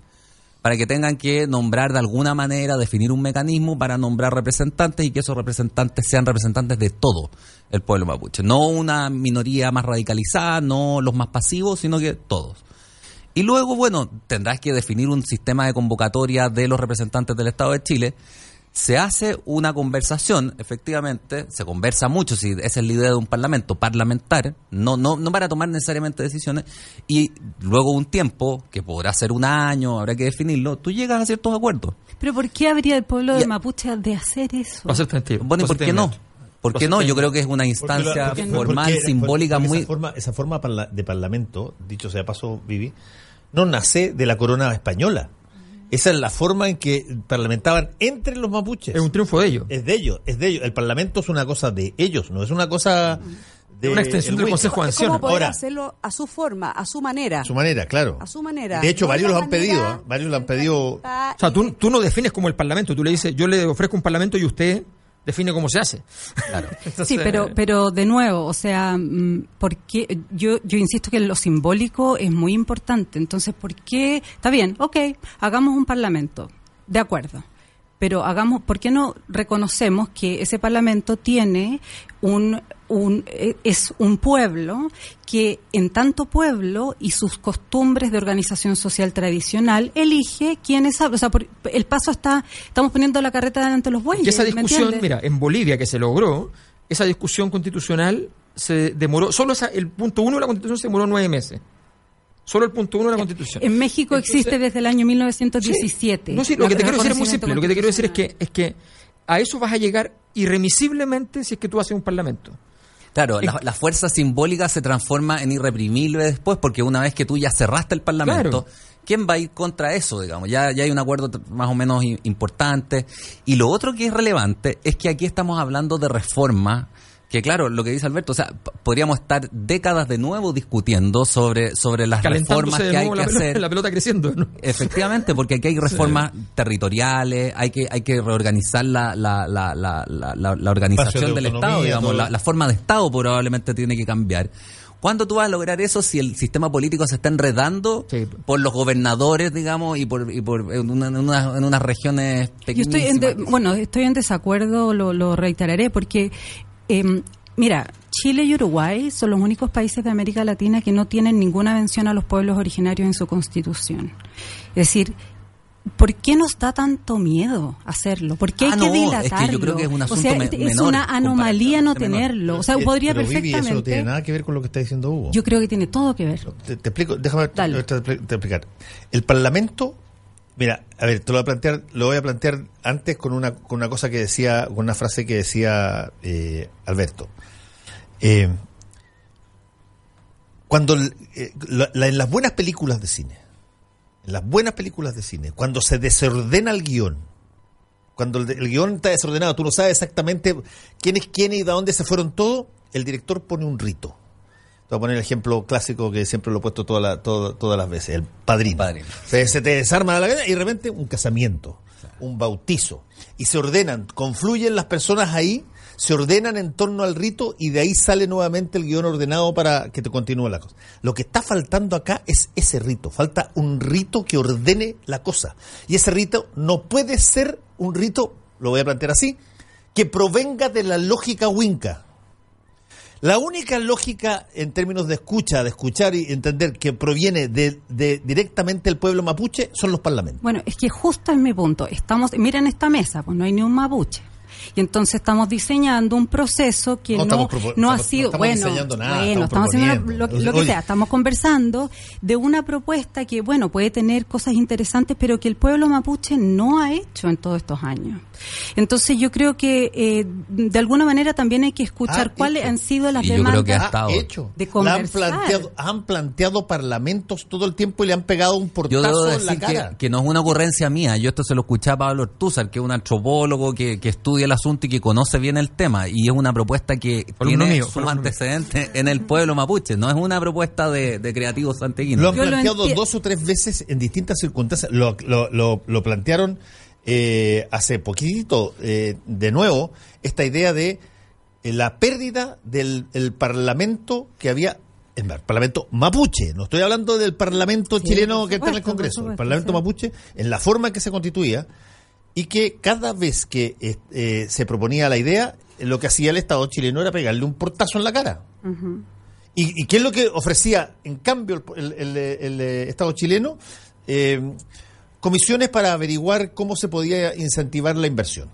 para que tengan que nombrar de alguna manera, definir un mecanismo para nombrar representantes y que esos representantes sean representantes de todo el pueblo mapuche. No una minoría más radicalizada, no los más pasivos, sino que todos. Y luego, bueno, tendrás que definir un sistema de convocatoria de los representantes del Estado de Chile se hace una conversación, efectivamente, se conversa mucho, si es el líder de un parlamento parlamentar, no, no, no para tomar necesariamente decisiones, y luego un tiempo, que podrá ser un año, habrá que definirlo, tú llegas a ciertos acuerdos. Pero ¿por qué habría el pueblo de Mapuche de hacer eso? Bueno, ¿y por qué no? ¿Por qué no? Yo creo que es una instancia formal, simbólica muy... Esa forma, esa forma de parlamento, dicho sea paso, Vivi, no nace de la corona española. Esa es la forma en que parlamentaban entre los mapuches. Es un triunfo de ellos. Es de ellos, es de ellos. El parlamento es una cosa de ellos, no es una cosa de una extensión del Consejo de Ancianos. ¿Cómo poder hacerlo a su forma, a su manera? A su manera, claro. A su manera. De hecho, varios lo han pedido, ¿eh? varios lo han pedido. O sea, tú, tú no defines como el parlamento, tú le dices, yo le ofrezco un parlamento y usted define cómo se hace. Claro. sí, pero, pero de nuevo, o sea, mm, porque yo, yo insisto que lo simbólico es muy importante. Entonces, ¿por qué? Está bien, ok, hagamos un parlamento. De acuerdo pero hagamos, ¿por qué no reconocemos que ese Parlamento tiene un, un eh, es un pueblo que en tanto pueblo y sus costumbres de organización social tradicional elige quiénes, o sea, el paso está, estamos poniendo la carreta delante de los bueyes. Y esa discusión, mira, en Bolivia que se logró, esa discusión constitucional se demoró, solo el punto uno de la constitución se demoró nueve meses. Solo el punto uno de la Constitución. En México existe desde el año 1917. no, sí, lo que te quiero decir es muy simple. Lo que te quiero decir es que, es que a eso vas a llegar irremisiblemente si es que tú haces un parlamento. Claro, la, fuerza simbólica se transforma en irreprimible después, porque una vez que tú ya cerraste el Parlamento, ¿quién va a ir contra eso, digamos? Ya, ya hay un acuerdo más o menos importante. Y lo otro que es relevante es que aquí estamos hablando de reforma que claro, lo que dice Alberto, o sea, podríamos estar décadas de nuevo discutiendo sobre, sobre las reformas que hay que hacer. la pelota creciendo, Efectivamente, porque aquí hay reformas territoriales, hay que, hay que reorganizar la, la, la, la, la, organización del Estado, digamos, la, forma de Estado probablemente tiene que cambiar. ¿Cuándo tú vas a lograr eso si el sistema político se está enredando por los gobernadores, digamos, y por, y por en, una, en, unas regiones pequeñas? bueno, estoy en desacuerdo, lo, lo reiteraré, porque eh, mira, Chile y Uruguay son los únicos países de América Latina que no tienen ninguna mención a los pueblos originarios en su constitución. Es decir, ¿por qué nos da tanto miedo hacerlo? ¿Por qué hay ah, que dilatarlo? Es yo creo que es un asunto o sea, es una anomalía no tenerlo. O sea, podría perfectamente. eso no tiene nada que ver con lo que está diciendo Hugo. Yo creo que tiene todo que ver. Te, explico, déjame te, explicar. El Parlamento Mira, a ver, te lo voy a plantear, lo voy a plantear antes con una, con una cosa que decía, con una frase que decía eh, Alberto. Eh, cuando eh, en las buenas películas de cine, en las buenas películas de cine, cuando se desordena el guion, cuando el, el guion está desordenado, tú no sabes exactamente quién es quién y de dónde se fueron todos, el director pone un rito te voy a poner el ejemplo clásico que siempre lo he puesto toda todas las veces, el padrino. Se, te desarma la vida y de repente un casamiento, un bautizo. Y se ordenan, confluyen las personas ahí, se ordenan en torno al rito y de ahí sale nuevamente el guion ordenado para que te continúe la cosa. Lo que está faltando acá es ese rito. Falta un rito que ordene la cosa. Y ese rito no puede ser un rito, lo voy a plantear así, que provenga de la lógica winca la única lógica en términos de escucha, de escuchar y entender que proviene de, directamente del pueblo mapuche son los parlamentos. Bueno, es que justo es mi punto. Estamos, miren esta mesa, pues no hay ni un mapuche. Y entonces estamos diseñando un proceso que no, no, ha sido, bueno, bueno, estamos haciendo lo, que sea, estamos conversando de una propuesta que, bueno, puede tener cosas interesantes, pero que el pueblo mapuche no ha hecho en todos estos años. Entonces yo creo que eh, de alguna manera también hay que escuchar cuáles han sido las demandas de conversar. Han planteado, han planteado parlamentos todo el tiempo y le han pegado un portazo en la cara. Que, que, no es una ocurrencia mía. Yo esto se lo escuché a Pablo Ortúzar, que es un antropólogo que, que, estudia el asunto y que conoce bien el tema. Y es una propuesta que tiene su antecedente en el pueblo mapuche. No es una propuesta de, de creativos santiaguinos. Lo han planteado dos o tres veces en distintas circunstancias. Lo, lo, lo, plantearon eh, hace poquitito, eh, de nuevo, esta idea de eh, la pérdida del parlamento que había el Parlamento mapuche, no estoy hablando del Parlamento chileno que está en el Congreso, el Parlamento mapuche, en la forma en que se constituía, y que cada vez que se proponía la idea, lo que hacía el Estado chileno era pegarle un portazo en la cara. ¿Y, qué es lo que ofrecía, en cambio, el, Estado chileno? Comisiones para averiguar cómo se podía incentivar la inversión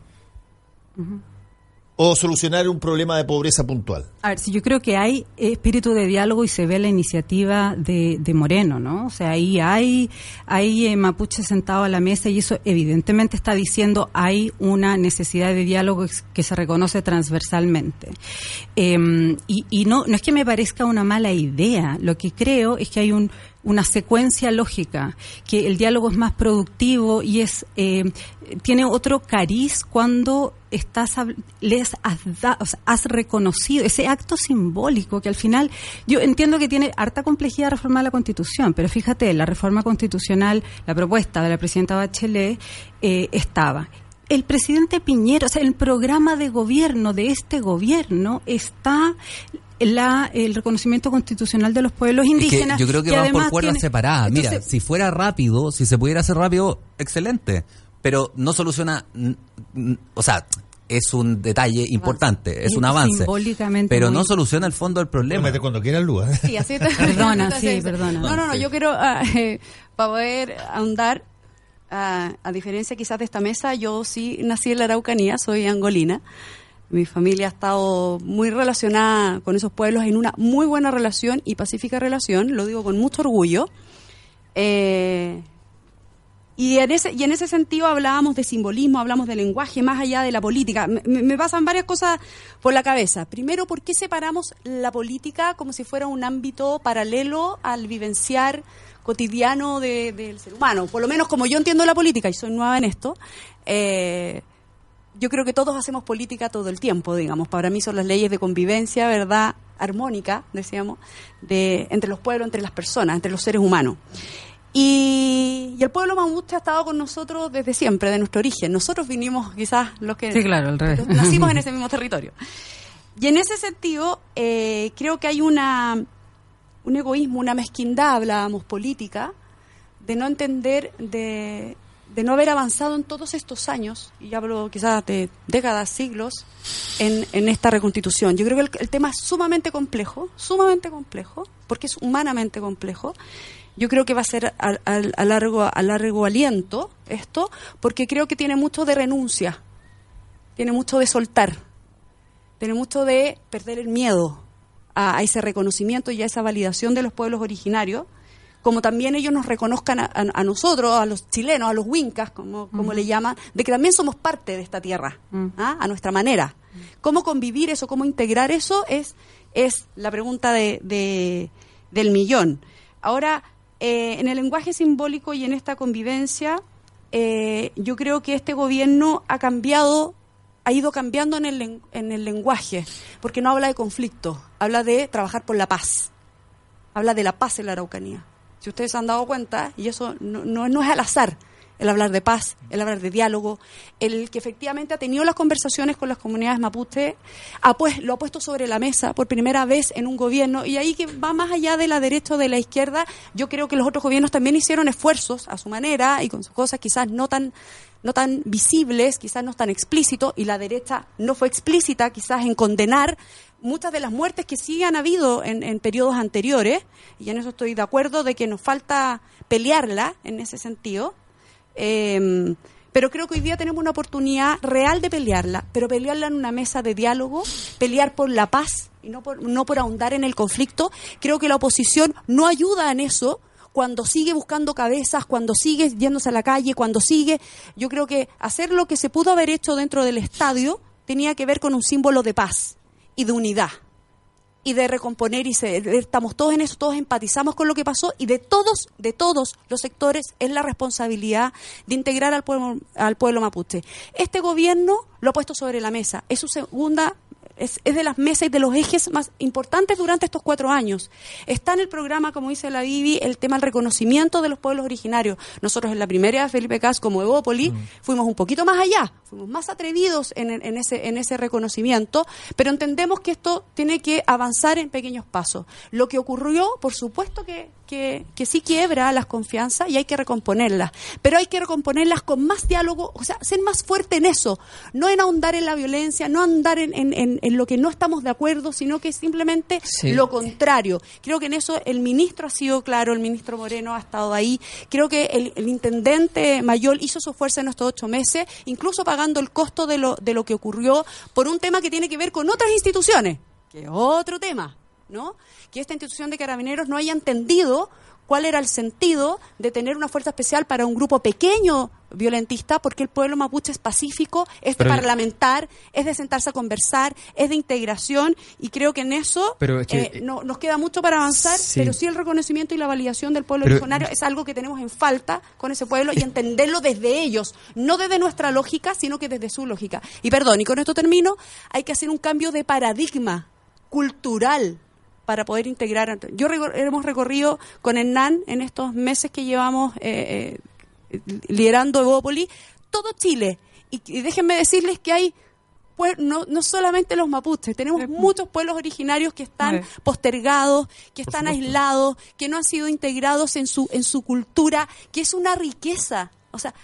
o solucionar un problema de pobreza puntual? A ver, si yo creo que hay espíritu de diálogo y se ve la iniciativa de, Moreno, ¿no? O sea, ahí hay, hay eh, mapuche sentado a la mesa y eso evidentemente está diciendo hay una necesidad de diálogo que se reconoce transversalmente. Em, y y no, no es que me parezca una mala idea, lo que creo es que hay un una secuencia lógica, que el diálogo es más productivo y es eh, tiene otro cariz cuando estás les has, reconocido ese acto simbólico que al final yo entiendo que tiene harta complejidad reformar la Constitución, pero fíjate, la reforma constitucional, la propuesta de la presidenta Bachelet eh, estaba. El presidente Piñero, o sea, el programa de gobierno de este gobierno está la, el reconocimiento constitucional de los pueblos indígenas. yo creo que, van por cuerdas separadas. Mira, si fuera rápido, si se pudiera hacer rápido, excelente. Pero no soluciona, o sea, es un detalle importante, es un avance. Pero no soluciona el fondo del problema. cuando quieras, Lua. Sí, así te... Perdona, sí, perdona. No, no, no, yo quiero, ah, eh, para poder ahondar, ah, a diferencia quizás de esta mesa, yo sí nací en la Araucanía, soy angolina. Mi familia ha estado muy relacionada con esos pueblos en una muy buena relación y pacífica relación, lo digo con mucho orgullo. Eh, y en, ese, y en ese sentido hablábamos de simbolismo, hablamos de lenguaje más allá de la política. Me, pasan varias cosas por la cabeza. Primero, ¿por qué separamos la política como si fuera un ámbito paralelo al vivenciar cotidiano del ser humano? Por lo menos como yo entiendo la política, y soy nueva en esto, eh, yo creo que todos hacemos política todo el tiempo, digamos. Para mí son las leyes de convivencia, ¿verdad? Armónica, decíamos, de, entre los pueblos, entre las personas, entre los seres humanos. Y, el pueblo mamuche ha estado con nosotros desde siempre, de nuestro origen. Nosotros vinimos quizás los que sí, claro, nacimos en ese mismo territorio. Y en ese sentido, eh, creo que hay una, un egoísmo, una mezquindad, hablábamos política, de no entender de, de no haber avanzado en todos estos años, y hablo quizás de décadas, siglos, en, en esta reconstitución. Yo creo que el, tema es sumamente complejo, sumamente complejo, porque es humanamente complejo. Yo creo que va a ser a, largo, a largo aliento esto, porque creo que tiene mucho de renuncia, tiene mucho de soltar, tiene mucho de perder el miedo a, a ese reconocimiento y a esa validación de los pueblos originarios como también ellos nos reconozcan a, nosotros, a los chilenos, a los wincas, como, como le llaman, de que también somos parte de esta tierra, mm. ¿ah? a nuestra manera. ¿Cómo convivir eso, cómo integrar eso? Es, es la pregunta de, del millón. Ahora, eh, en el lenguaje simbólico y en esta convivencia, eh, yo creo que este gobierno ha cambiado ha ido cambiando en el, en el lenguaje, porque no habla de conflicto, habla de trabajar por la paz, habla de la paz en la Araucanía. Si ustedes se han dado cuenta, y eso no, no, es al azar, el hablar de paz, el hablar de diálogo, el que efectivamente ha tenido las conversaciones con las comunidades mapuche, ha pues, lo ha puesto sobre la mesa por primera vez en un gobierno y ahí que va más allá de la derecha o de la izquierda, yo creo que los otros gobiernos también hicieron esfuerzos a su manera y con sus cosas quizás no tan no tan visibles, quizás no tan explícitos, y la derecha no fue explícita quizás en condenar muchas de las muertes que sí han habido en, en periodos anteriores, y en eso estoy de acuerdo de que nos falta pelearla en ese sentido. Em, pero creo que hoy día tenemos una oportunidad real de pelearla, pero pelearla en una mesa de diálogo, pelear por la paz y no por, no por ahondar en el conflicto. Creo que la oposición no ayuda en eso cuando sigue buscando cabezas, cuando sigue yéndose a la calle, cuando sigue, yo creo que hacer lo que se pudo haber hecho dentro del estadio tenía que ver con un símbolo de paz y de unidad y de recomponer y se, estamos todos en eso, todos empatizamos con lo que pasó y de todos, de todos los sectores es la responsabilidad de integrar al pueblo, al pueblo mapuche. Este gobierno lo ha puesto sobre la mesa, es su segunda es, es, de las mesas y de los ejes más importantes durante estos cuatro años. Está en el programa, como dice la Bibi, el tema del reconocimiento de los pueblos originarios. Nosotros en la primera de Felipe Cas, como Evópoli, mm. fuimos un poquito más allá, fuimos más atrevidos en, en, ese, en ese reconocimiento, pero entendemos que esto tiene que avanzar en pequeños pasos. Lo que ocurrió, por supuesto que que, que, sí quiebra las confianzas y hay que recomponerlas. Pero hay que recomponerlas con más diálogo, o sea, ser más fuerte en eso, no en ahondar en la violencia, no andar en, en, en, lo que no estamos de acuerdo, sino que simplemente lo contrario. Creo que en eso el ministro ha sido claro, el ministro Moreno ha estado ahí. Creo que el, el intendente mayor hizo su fuerza en estos ocho meses, incluso pagando el costo de lo, de lo que ocurrió por un tema que tiene que ver con otras instituciones, que es otro tema. ¿No? Que esta institución de carabineros no haya entendido cuál era el sentido de tener una fuerza especial para un grupo pequeño violentista, porque el pueblo mapuche es pacífico, es de parlamentar, es de sentarse a conversar, es de integración, y creo que en eso eh, no, nos queda mucho para avanzar, pero sí el reconocimiento y la validación del pueblo originario es algo que tenemos en falta con ese pueblo y entenderlo desde ellos, no desde nuestra lógica, sino que desde su lógica. Y perdón, y con esto termino, hay que hacer un cambio de paradigma cultural para poder integrar. Yo hemos recorrido con Hernán en estos meses que llevamos eh, eh, liderando Evópoli todo Chile. Y, déjenme decirles que hay pues no, no solamente los mapuches, tenemos muchos pueblos originarios que están postergados, que están aislados, que no han sido integrados en su, en su cultura, que es una riqueza. O sea,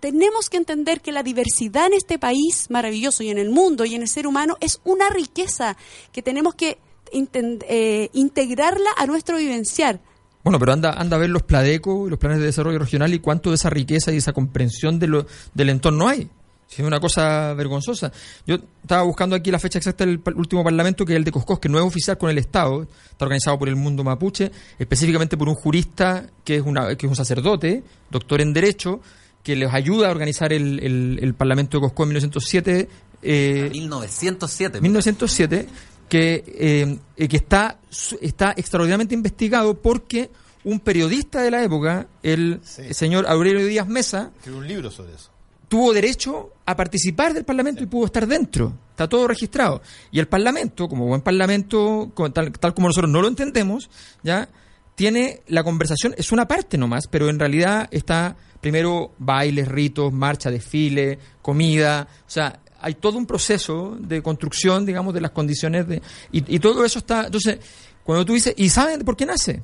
tenemos que entender que la diversidad en este país maravilloso y en el mundo y en el ser humano es una riqueza que tenemos que eh, integrarla a nuestro vivenciar. Bueno, pero anda, anda a ver los PLADECO y los planes de desarrollo regional y cuánto de esa riqueza y esa comprensión de lo, del entorno hay. Es una cosa vergonzosa. Yo estaba buscando aquí la fecha exacta del último parlamento, que es el de Coscos, que no es oficial con el Estado, está organizado por el mundo mapuche, específicamente por un jurista que es, una, que es un sacerdote, doctor en Derecho, que les ayuda a organizar el, el, Parlamento de Coscos en 1907. Eh, 1907. 1907, que, eh, que está, está extraordinariamente investigado porque un periodista de la época, el señor Aurelio Díaz Mesa, un libro sobre eso. tuvo derecho a participar del Parlamento y pudo estar dentro. Está todo registrado. Y el Parlamento, como buen Parlamento, tal, tal como nosotros no lo entendemos, ya tiene la conversación, es una parte nomás, pero en realidad está primero bailes, ritos, marcha, desfile, comida, o sea, hay todo un proceso de construcción, digamos, de las condiciones de... Y, todo eso está... Entonces, cuando tú dices, ¿y saben por qué nace?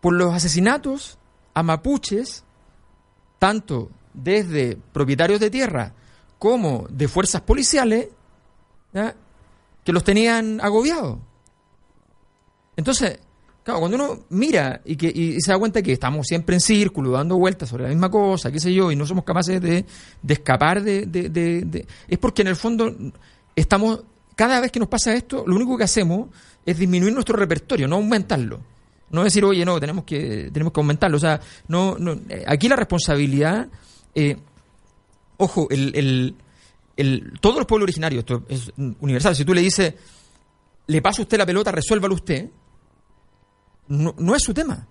Por los asesinatos a mapuches, tanto desde propietarios de tierra como de fuerzas policiales, que los tenían agobiados. Entonces, Claro, cuando uno mira y, que, y se da cuenta que estamos siempre en círculo, dando vueltas sobre la misma cosa, qué sé yo, y no somos capaces de, escapar de, Es porque en el fondo estamos, cada vez que nos pasa esto, lo único que hacemos es disminuir nuestro repertorio, no aumentarlo. No decir, oye, no, tenemos que, tenemos que aumentarlo. O sea, no, no eh, aquí la responsabilidad, eh, ojo, el, el, el, todos los pueblos originarios, esto es universal, si tú le dices, le pasa usted la pelota, resuélvalo usted, no, es su tema.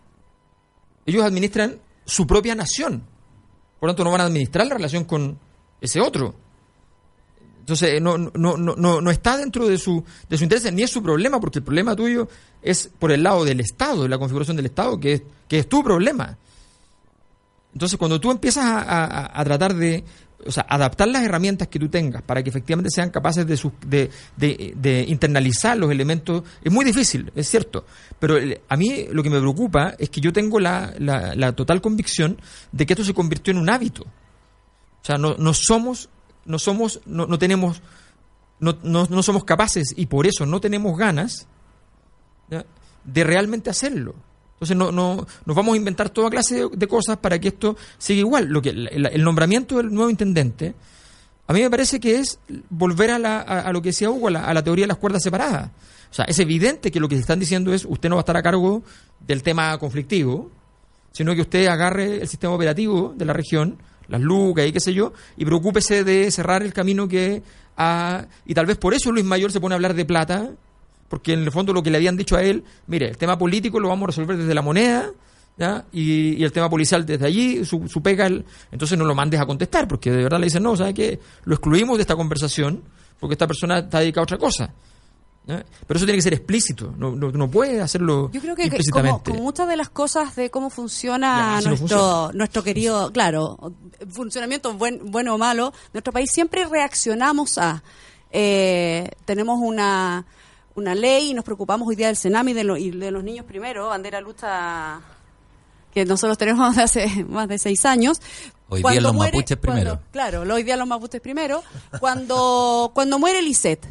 Ellos administran su propia nación. Por lo tanto, no van a administrar la relación con ese otro. Entonces, no, no, no, no, está dentro de su, de su interés, ni es su problema, porque el problema tuyo es por el lado del Estado, de la configuración del Estado, que es, que es tu problema. Entonces, cuando tú empiezas a tratar de o sea, adaptar las herramientas que tú tengas para que efectivamente sean capaces de, de, internalizar los elementos es muy difícil, es cierto. Pero a mí lo que me preocupa es que yo tengo la, la, total convicción de que esto se convirtió en un hábito. O sea, no, no somos, no somos, no, no tenemos, no, no, somos capaces y por eso no tenemos ganas de realmente hacerlo. Entonces no, no, nos vamos a inventar toda clase de, cosas para que esto siga igual. Lo que el, nombramiento del nuevo intendente, a mí me parece que es volver a, la, a, lo que decía Hugo, a la, a la, teoría de las cuerdas separadas. O sea, es evidente que lo que se están diciendo es usted no va a estar a cargo del tema conflictivo, sino que usted agarre el sistema operativo de la región, las lucas y qué sé yo, y preocúpese de cerrar el camino que ha... Y tal vez por eso Luis Mayor se pone a hablar de plata, porque en el fondo lo que le habían dicho a él, mire, el tema político lo vamos a resolver desde la moneda, ¿ya? Y, el tema policial desde allí, su, su pega, entonces no lo mandes a contestar, porque de verdad le dicen, no, ¿sabe qué? Lo excluimos de esta conversación, porque esta persona está dedicada a otra cosa. Pero eso tiene que ser explícito, no, no, puede hacerlo Yo creo que como, muchas de las cosas de cómo funciona nuestro nuestro querido, claro, funcionamiento buen, bueno o malo, nuestro país siempre reaccionamos a, eh, tenemos una, una ley y nos preocupamos hoy día del Senami de y de los niños primero, bandera lucha que nosotros tenemos desde hace más de seis años. Hoy día los mapuches primero. claro, hoy día los mapuches primero. Cuando, cuando muere Lisette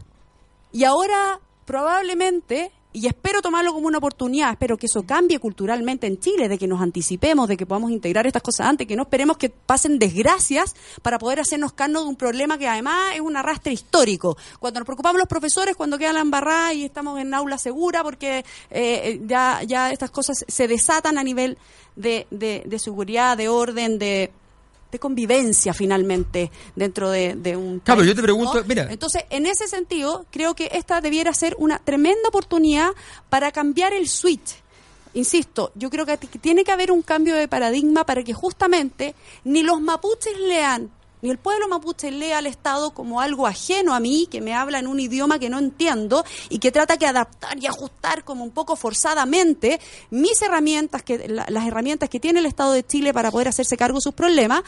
y ahora probablemente, y espero tomarlo como una oportunidad, espero que eso cambie culturalmente en Chile, de que nos anticipemos, de que podamos integrar estas cosas antes, que no esperemos que pasen desgracias para poder hacernos cargo de un problema que además es un arrastre histórico. Cuando nos preocupamos los profesores, cuando queda la embarrada y estamos en aula segura, porque eh, ya, ya estas cosas se desatan a nivel de, de seguridad, de orden, de de convivencia finalmente dentro de, un... Claro, yo te pregunto, mira. Entonces, en ese sentido, creo que esta debiera ser una tremenda oportunidad para cambiar el switch. Insisto, yo creo que tiene que haber un cambio de paradigma para que justamente ni los mapuches lean ni el pueblo mapuche lee al Estado como algo ajeno a mí, que me habla en un idioma que no entiendo y que trata que adaptar y ajustar como un poco forzadamente mis herramientas, que, las herramientas que tiene el Estado de Chile para poder hacerse cargo de sus problemas,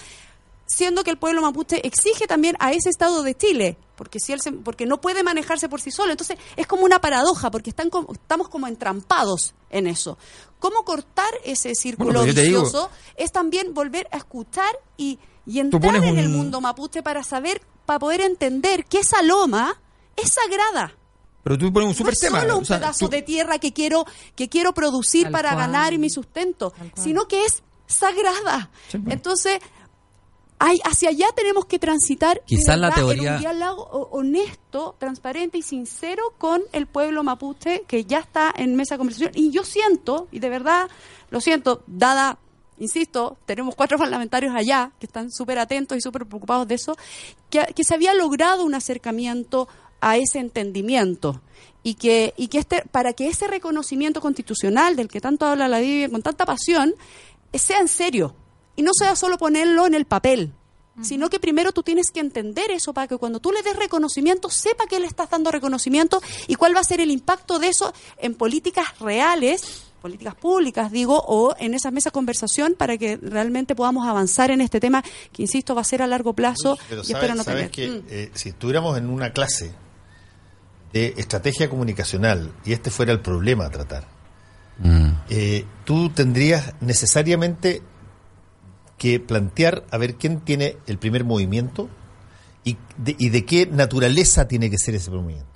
siendo que el pueblo mapuche exige también a ese Estado de Chile, porque si él porque no puede manejarse por sí solo. Entonces es como una paradoja, porque están estamos como entrampados en eso. ¿Cómo cortar ese círculo vicioso? Es también volver a escuchar y y entrar en el mundo mapuche para saber, para poder entender que esa loma es sagrada. Pero tú pones un super no es solo un pedazo de tierra que quiero, que quiero producir para ganar mi sustento, sino que es sagrada. Pues. Entonces, hay, hacia allá tenemos que transitar Quizás la teoría... un diálogo honesto, transparente y sincero con el pueblo mapuche que ya está en mesa de conversación. Y yo siento, y de verdad lo siento, dada insisto, tenemos cuatro parlamentarios allá que están súper atentos y súper preocupados de eso, que, se había logrado un acercamiento a ese entendimiento y que, y que este, para que ese reconocimiento constitucional del que tanto habla la Biblia con tanta pasión, sea en serio y no sea solo ponerlo en el papel, sino que primero tú tienes que entender eso para que cuando tú le des reconocimiento sepa que le estás dando reconocimiento y cuál va a ser el impacto de eso en políticas reales políticas públicas, digo, o en esa mesa de conversación para que realmente podamos avanzar en este tema que, insisto, va a ser a largo plazo y espero no sabes que mm. eh, si estuviéramos en una clase de estrategia comunicacional y este fuera el problema a tratar, mm. eh, tú tendrías necesariamente que plantear a ver quién tiene el primer movimiento y de, y de qué naturaleza tiene que ser ese movimiento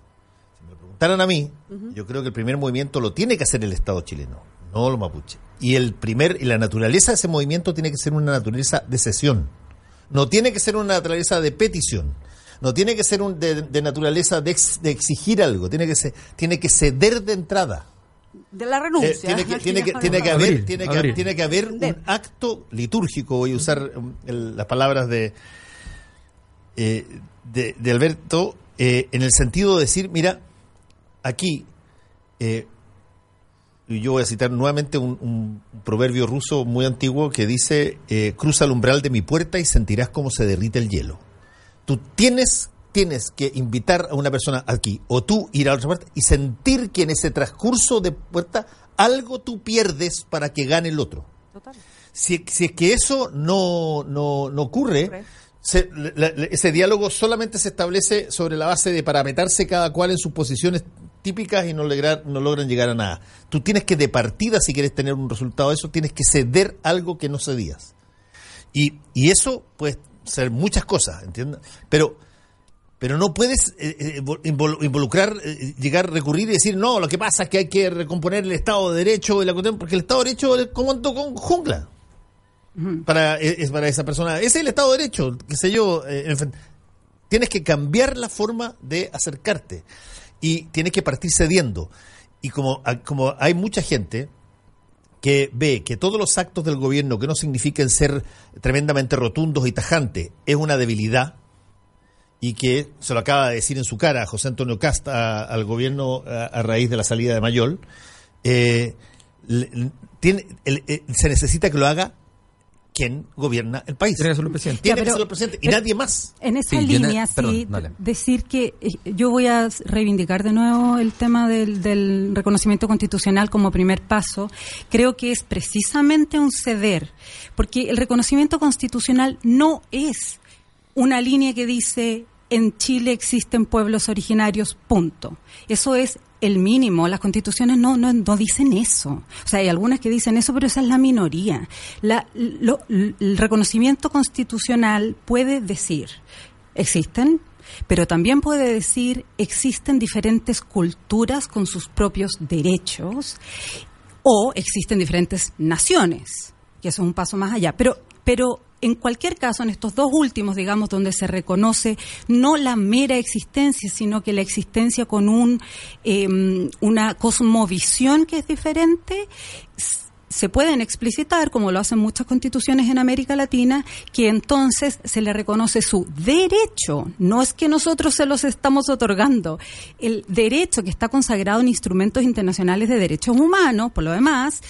preguntaran a mí, yo creo que el primer movimiento lo tiene que hacer el Estado chileno, no los mapuches. Y el primer y la naturaleza de ese movimiento tiene que ser una naturaleza de cesión. No tiene que ser una naturaleza de petición. No tiene que ser un de, naturaleza de, exigir algo, tiene que ser, tiene que ceder de entrada. De la renuncia. Eh, tiene, que, tiene, que, tiene que haber, tiene que, tiene que haber un acto litúrgico, voy a usar um, las palabras de, eh, de, Alberto, eh, en el sentido de decir, mira, aquí, eh, yo voy a citar nuevamente un, proverbio ruso muy antiguo que dice, eh, cruza el umbral de mi puerta y sentirás cómo se derrite el hielo. Tú tienes, tienes que invitar a una persona aquí, o tú ir a otra puerta y sentir que en ese transcurso de puerta algo tú pierdes para que gane el otro. Si, es que eso no, no, no ocurre, ese diálogo solamente se establece sobre la base de parametrarse cada cual en sus posiciones típicas y no, lograr, no logran llegar a nada. Tú tienes que de partida, si quieres tener un resultado de eso, tienes que ceder algo que no cedías. Y, y eso puede ser muchas cosas, ¿entiendes? Pero, pero no puedes eh, eh, involucrar, eh, llegar, recurrir y decir, no, lo que pasa es que hay que recomponer el Estado de Derecho, y la, porque el Estado de Derecho es como con jungla. Para, es, para esa persona. Ese es el Estado de Derecho, qué sé yo. tienes que cambiar la forma de acercarte y tienes que partir cediendo. Y como, como hay mucha gente que ve que todos los actos del gobierno que no signifiquen ser tremendamente rotundos y tajantes es una debilidad y que se lo acaba de decir en su cara José Antonio Casta al gobierno a, raíz de la salida de Mayol, eh, tiene, eh, se necesita que lo haga quien gobierna el país. Tiene que ser el presidente. Tiene que ser el presidente y nadie más. En esa línea, sí, decir que eh, yo voy a reivindicar de nuevo el tema del, del, reconocimiento constitucional como primer paso. Creo que es precisamente un ceder, porque el reconocimiento constitucional no es una línea que dice en Chile existen pueblos originarios, punto. Eso es el mínimo. Las constituciones no, no, no, dicen eso. O sea, hay algunas que dicen eso, pero esa es la minoría. La, el reconocimiento constitucional puede decir, existen, pero también puede decir, existen diferentes culturas con sus propios derechos o existen diferentes naciones, que eso es un paso más allá. Pero, pero en cualquier caso, en estos dos últimos, digamos, donde se reconoce no la mera existencia, sino que la existencia con un, em, una cosmovisión que es diferente, se pueden explicitar, como lo hacen muchas constituciones en América Latina, que entonces se le reconoce su derecho. No es que nosotros se los estamos otorgando. El derecho que está consagrado en instrumentos internacionales de derechos humanos, por lo demás,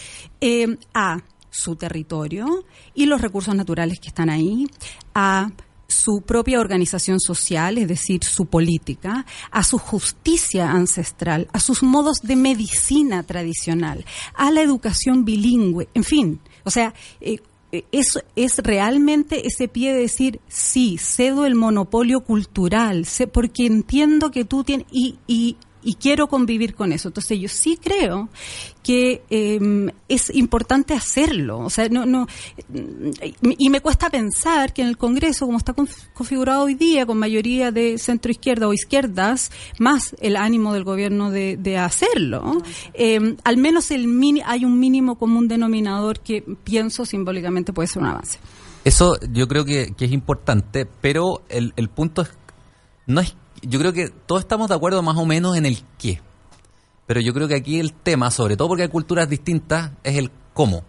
em, a su territorio y los recursos naturales que están ahí, a su propia organización social, es decir, su política, a su justicia ancestral, a sus modos de medicina tradicional, a la educación bilingüe, en fin, o sea, eh, eh, es realmente ese pie de decir, sí, cedo el monopolio cultural, porque entiendo que tú tienes, y, y y quiero convivir con eso. Entonces yo sí creo que em, es importante hacerlo. O sea, no, no, y me cuesta pensar que en el Congreso, como está configurado hoy día, con mayoría de centro izquierda o izquierdas, más el ánimo del gobierno de, hacerlo, em, al menos el mini, hay un mínimo común denominador que pienso simbólicamente puede ser un avance. Eso yo creo que, que es importante, pero el, el punto no es yo creo que todos estamos de acuerdo más o menos en el qué. Pero yo creo que aquí el tema, sobre todo porque hay culturas distintas, es el cómo.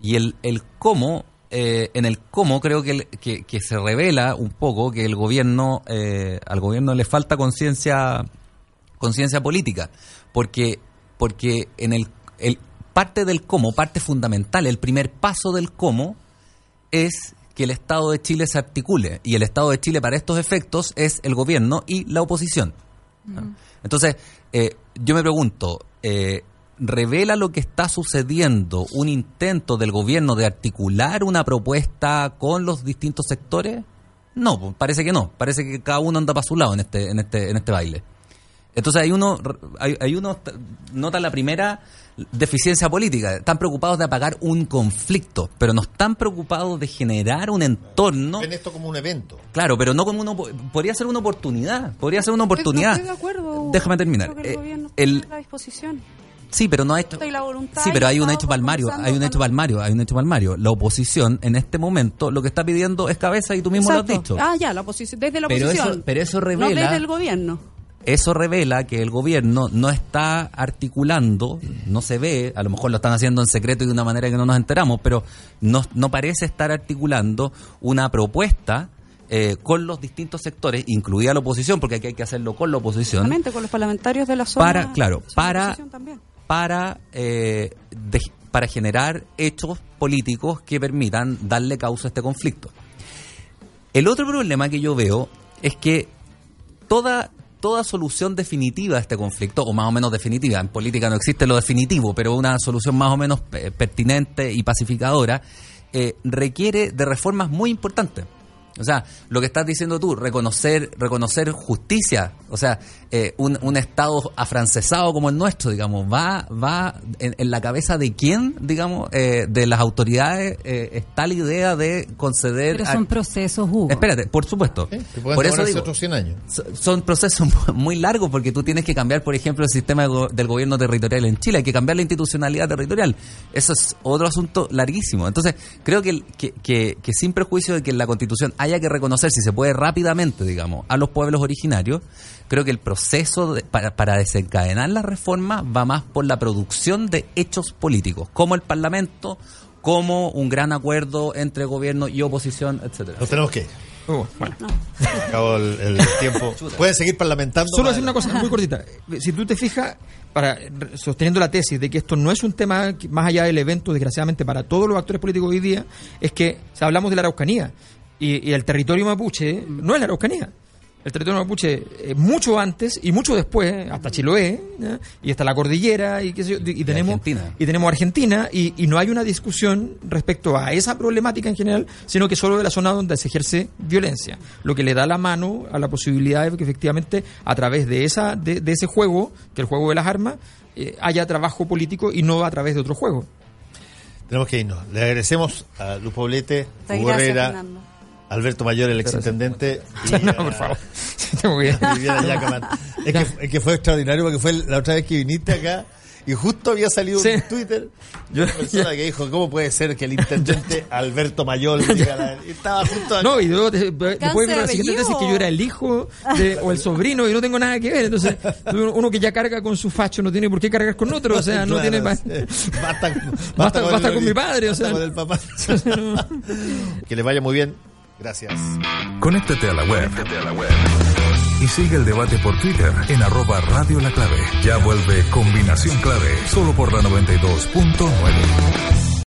Y el, el cómo, eh, en el cómo creo que, que, se revela un poco que el gobierno, eh, al gobierno le falta conciencia conciencia política. Porque, porque en el, el parte del cómo, parte fundamental, el primer paso del cómo, es que el Estado de Chile se articule. Y el Estado de Chile para estos efectos es el gobierno y la oposición. Entonces, eh, yo me pregunto, eh, ¿revela lo que está sucediendo un intento del gobierno de articular una propuesta con los distintos sectores? No, pues, parece que no. Parece que cada uno anda para su lado en este, en este, en este baile. Entonces hay uno, hay, hay uno nota la primera deficiencia política. Están preocupados de apagar un conflicto, pero no están preocupados de generar un entorno. Ven esto como un evento. Claro, pero no como uno. Podría ser una oportunidad. Podría ser una oportunidad. Estoy de acuerdo. Déjame terminar. el, eh, la disposición. Sí, pero no ha hecho. Sí, pero hay un hecho palmario, hay un hecho palmario, hay un hecho palmario. La oposición en este momento lo que está pidiendo es cabeza y tú mismo lo has dicho. Ah, ya, la oposición, desde la oposición. pero eso revela. No desde el gobierno. Eso revela que el gobierno no está articulando, no se ve, a lo mejor lo están haciendo en secreto y de una manera que no nos enteramos, pero no, no parece estar articulando una propuesta eh, con los distintos sectores, incluida la oposición, porque aquí hay que hacerlo con la oposición. con los parlamentarios de la zona. Para, claro, para, para, eh, para generar hechos políticos que permitan darle causa a este conflicto. El otro problema que yo veo es que toda toda solución definitiva a este conflicto, o más o menos definitiva, en política no existe lo definitivo, pero una solución más o menos eh, pertinente y pacificadora, eh, requiere de reformas muy importantes. O sea, lo que estás diciendo tú, reconocer, reconocer justicia, o sea, eh, un, un, Estado afrancesado como el nuestro, digamos, va, va en, la cabeza de quién, digamos, eh, de las autoridades eh, está la idea de conceder. Pero son procesos, Hugo. Espérate, por supuesto. por eso digo, otros 100 años. Son procesos muy largos porque tú tienes que cambiar, por ejemplo, el sistema del gobierno territorial en Chile, hay que cambiar la institucionalidad territorial. Eso es otro asunto larguísimo. Entonces, creo que, que, que, que sin prejuicio de que en la Constitución haya que reconocer, si se puede rápidamente, digamos, a los pueblos originarios, creo que el proceso para, para, desencadenar la reforma va más por la producción de hechos políticos, como el Parlamento, como un gran acuerdo entre gobierno y oposición, etcétera. Nos tenemos que Uh, bueno. Acabó el, tiempo. Pueden seguir parlamentando. Solo decir una cosa muy cortita. Si tú te fijas, para sosteniendo la tesis de que esto no es un tema más allá del evento, desgraciadamente para todos los actores políticos hoy día, es que si hablamos de la Araucanía y, y el territorio mapuche no es la Araucanía el territorio mapuche eh, mucho antes y mucho después, hasta Chiloé, y hasta la cordillera, y, qué sé y, tenemos, Argentina. y tenemos Argentina, y, no hay una discusión respecto a esa problemática en general, sino que solo de la zona donde se ejerce violencia, lo que le da la mano a la posibilidad de que efectivamente a través de, esa, de, ese juego, que es el juego de las armas, eh, haya trabajo político y no a través de otro juego. Tenemos que irnos. Le agradecemos a Luz Poblete, Herrera, Alberto Mayor, el exintendente. Y, no, por favor. es, que, es que fue extraordinario porque fue la otra vez que viniste acá y justo había salido un Twitter una persona que dijo, ¿cómo puede ser que el intendente Alberto Mayol diga la... estaba justo No, y luego después de la siguiente tesis que yo era el hijo o el sobrino y no tengo nada que ver. Entonces, uno que ya carga con su facho no tiene por qué cargar con otro, o sea, no tiene más... Basta, basta, basta, con, mi padre, o sea. Con el papá. que les vaya muy bien. Gracias. Conéctate a la web. a la web. Y sigue el debate por Twitter en arroba Radio La Clave. Ya vuelve Combinación Clave, solo por la 92.9.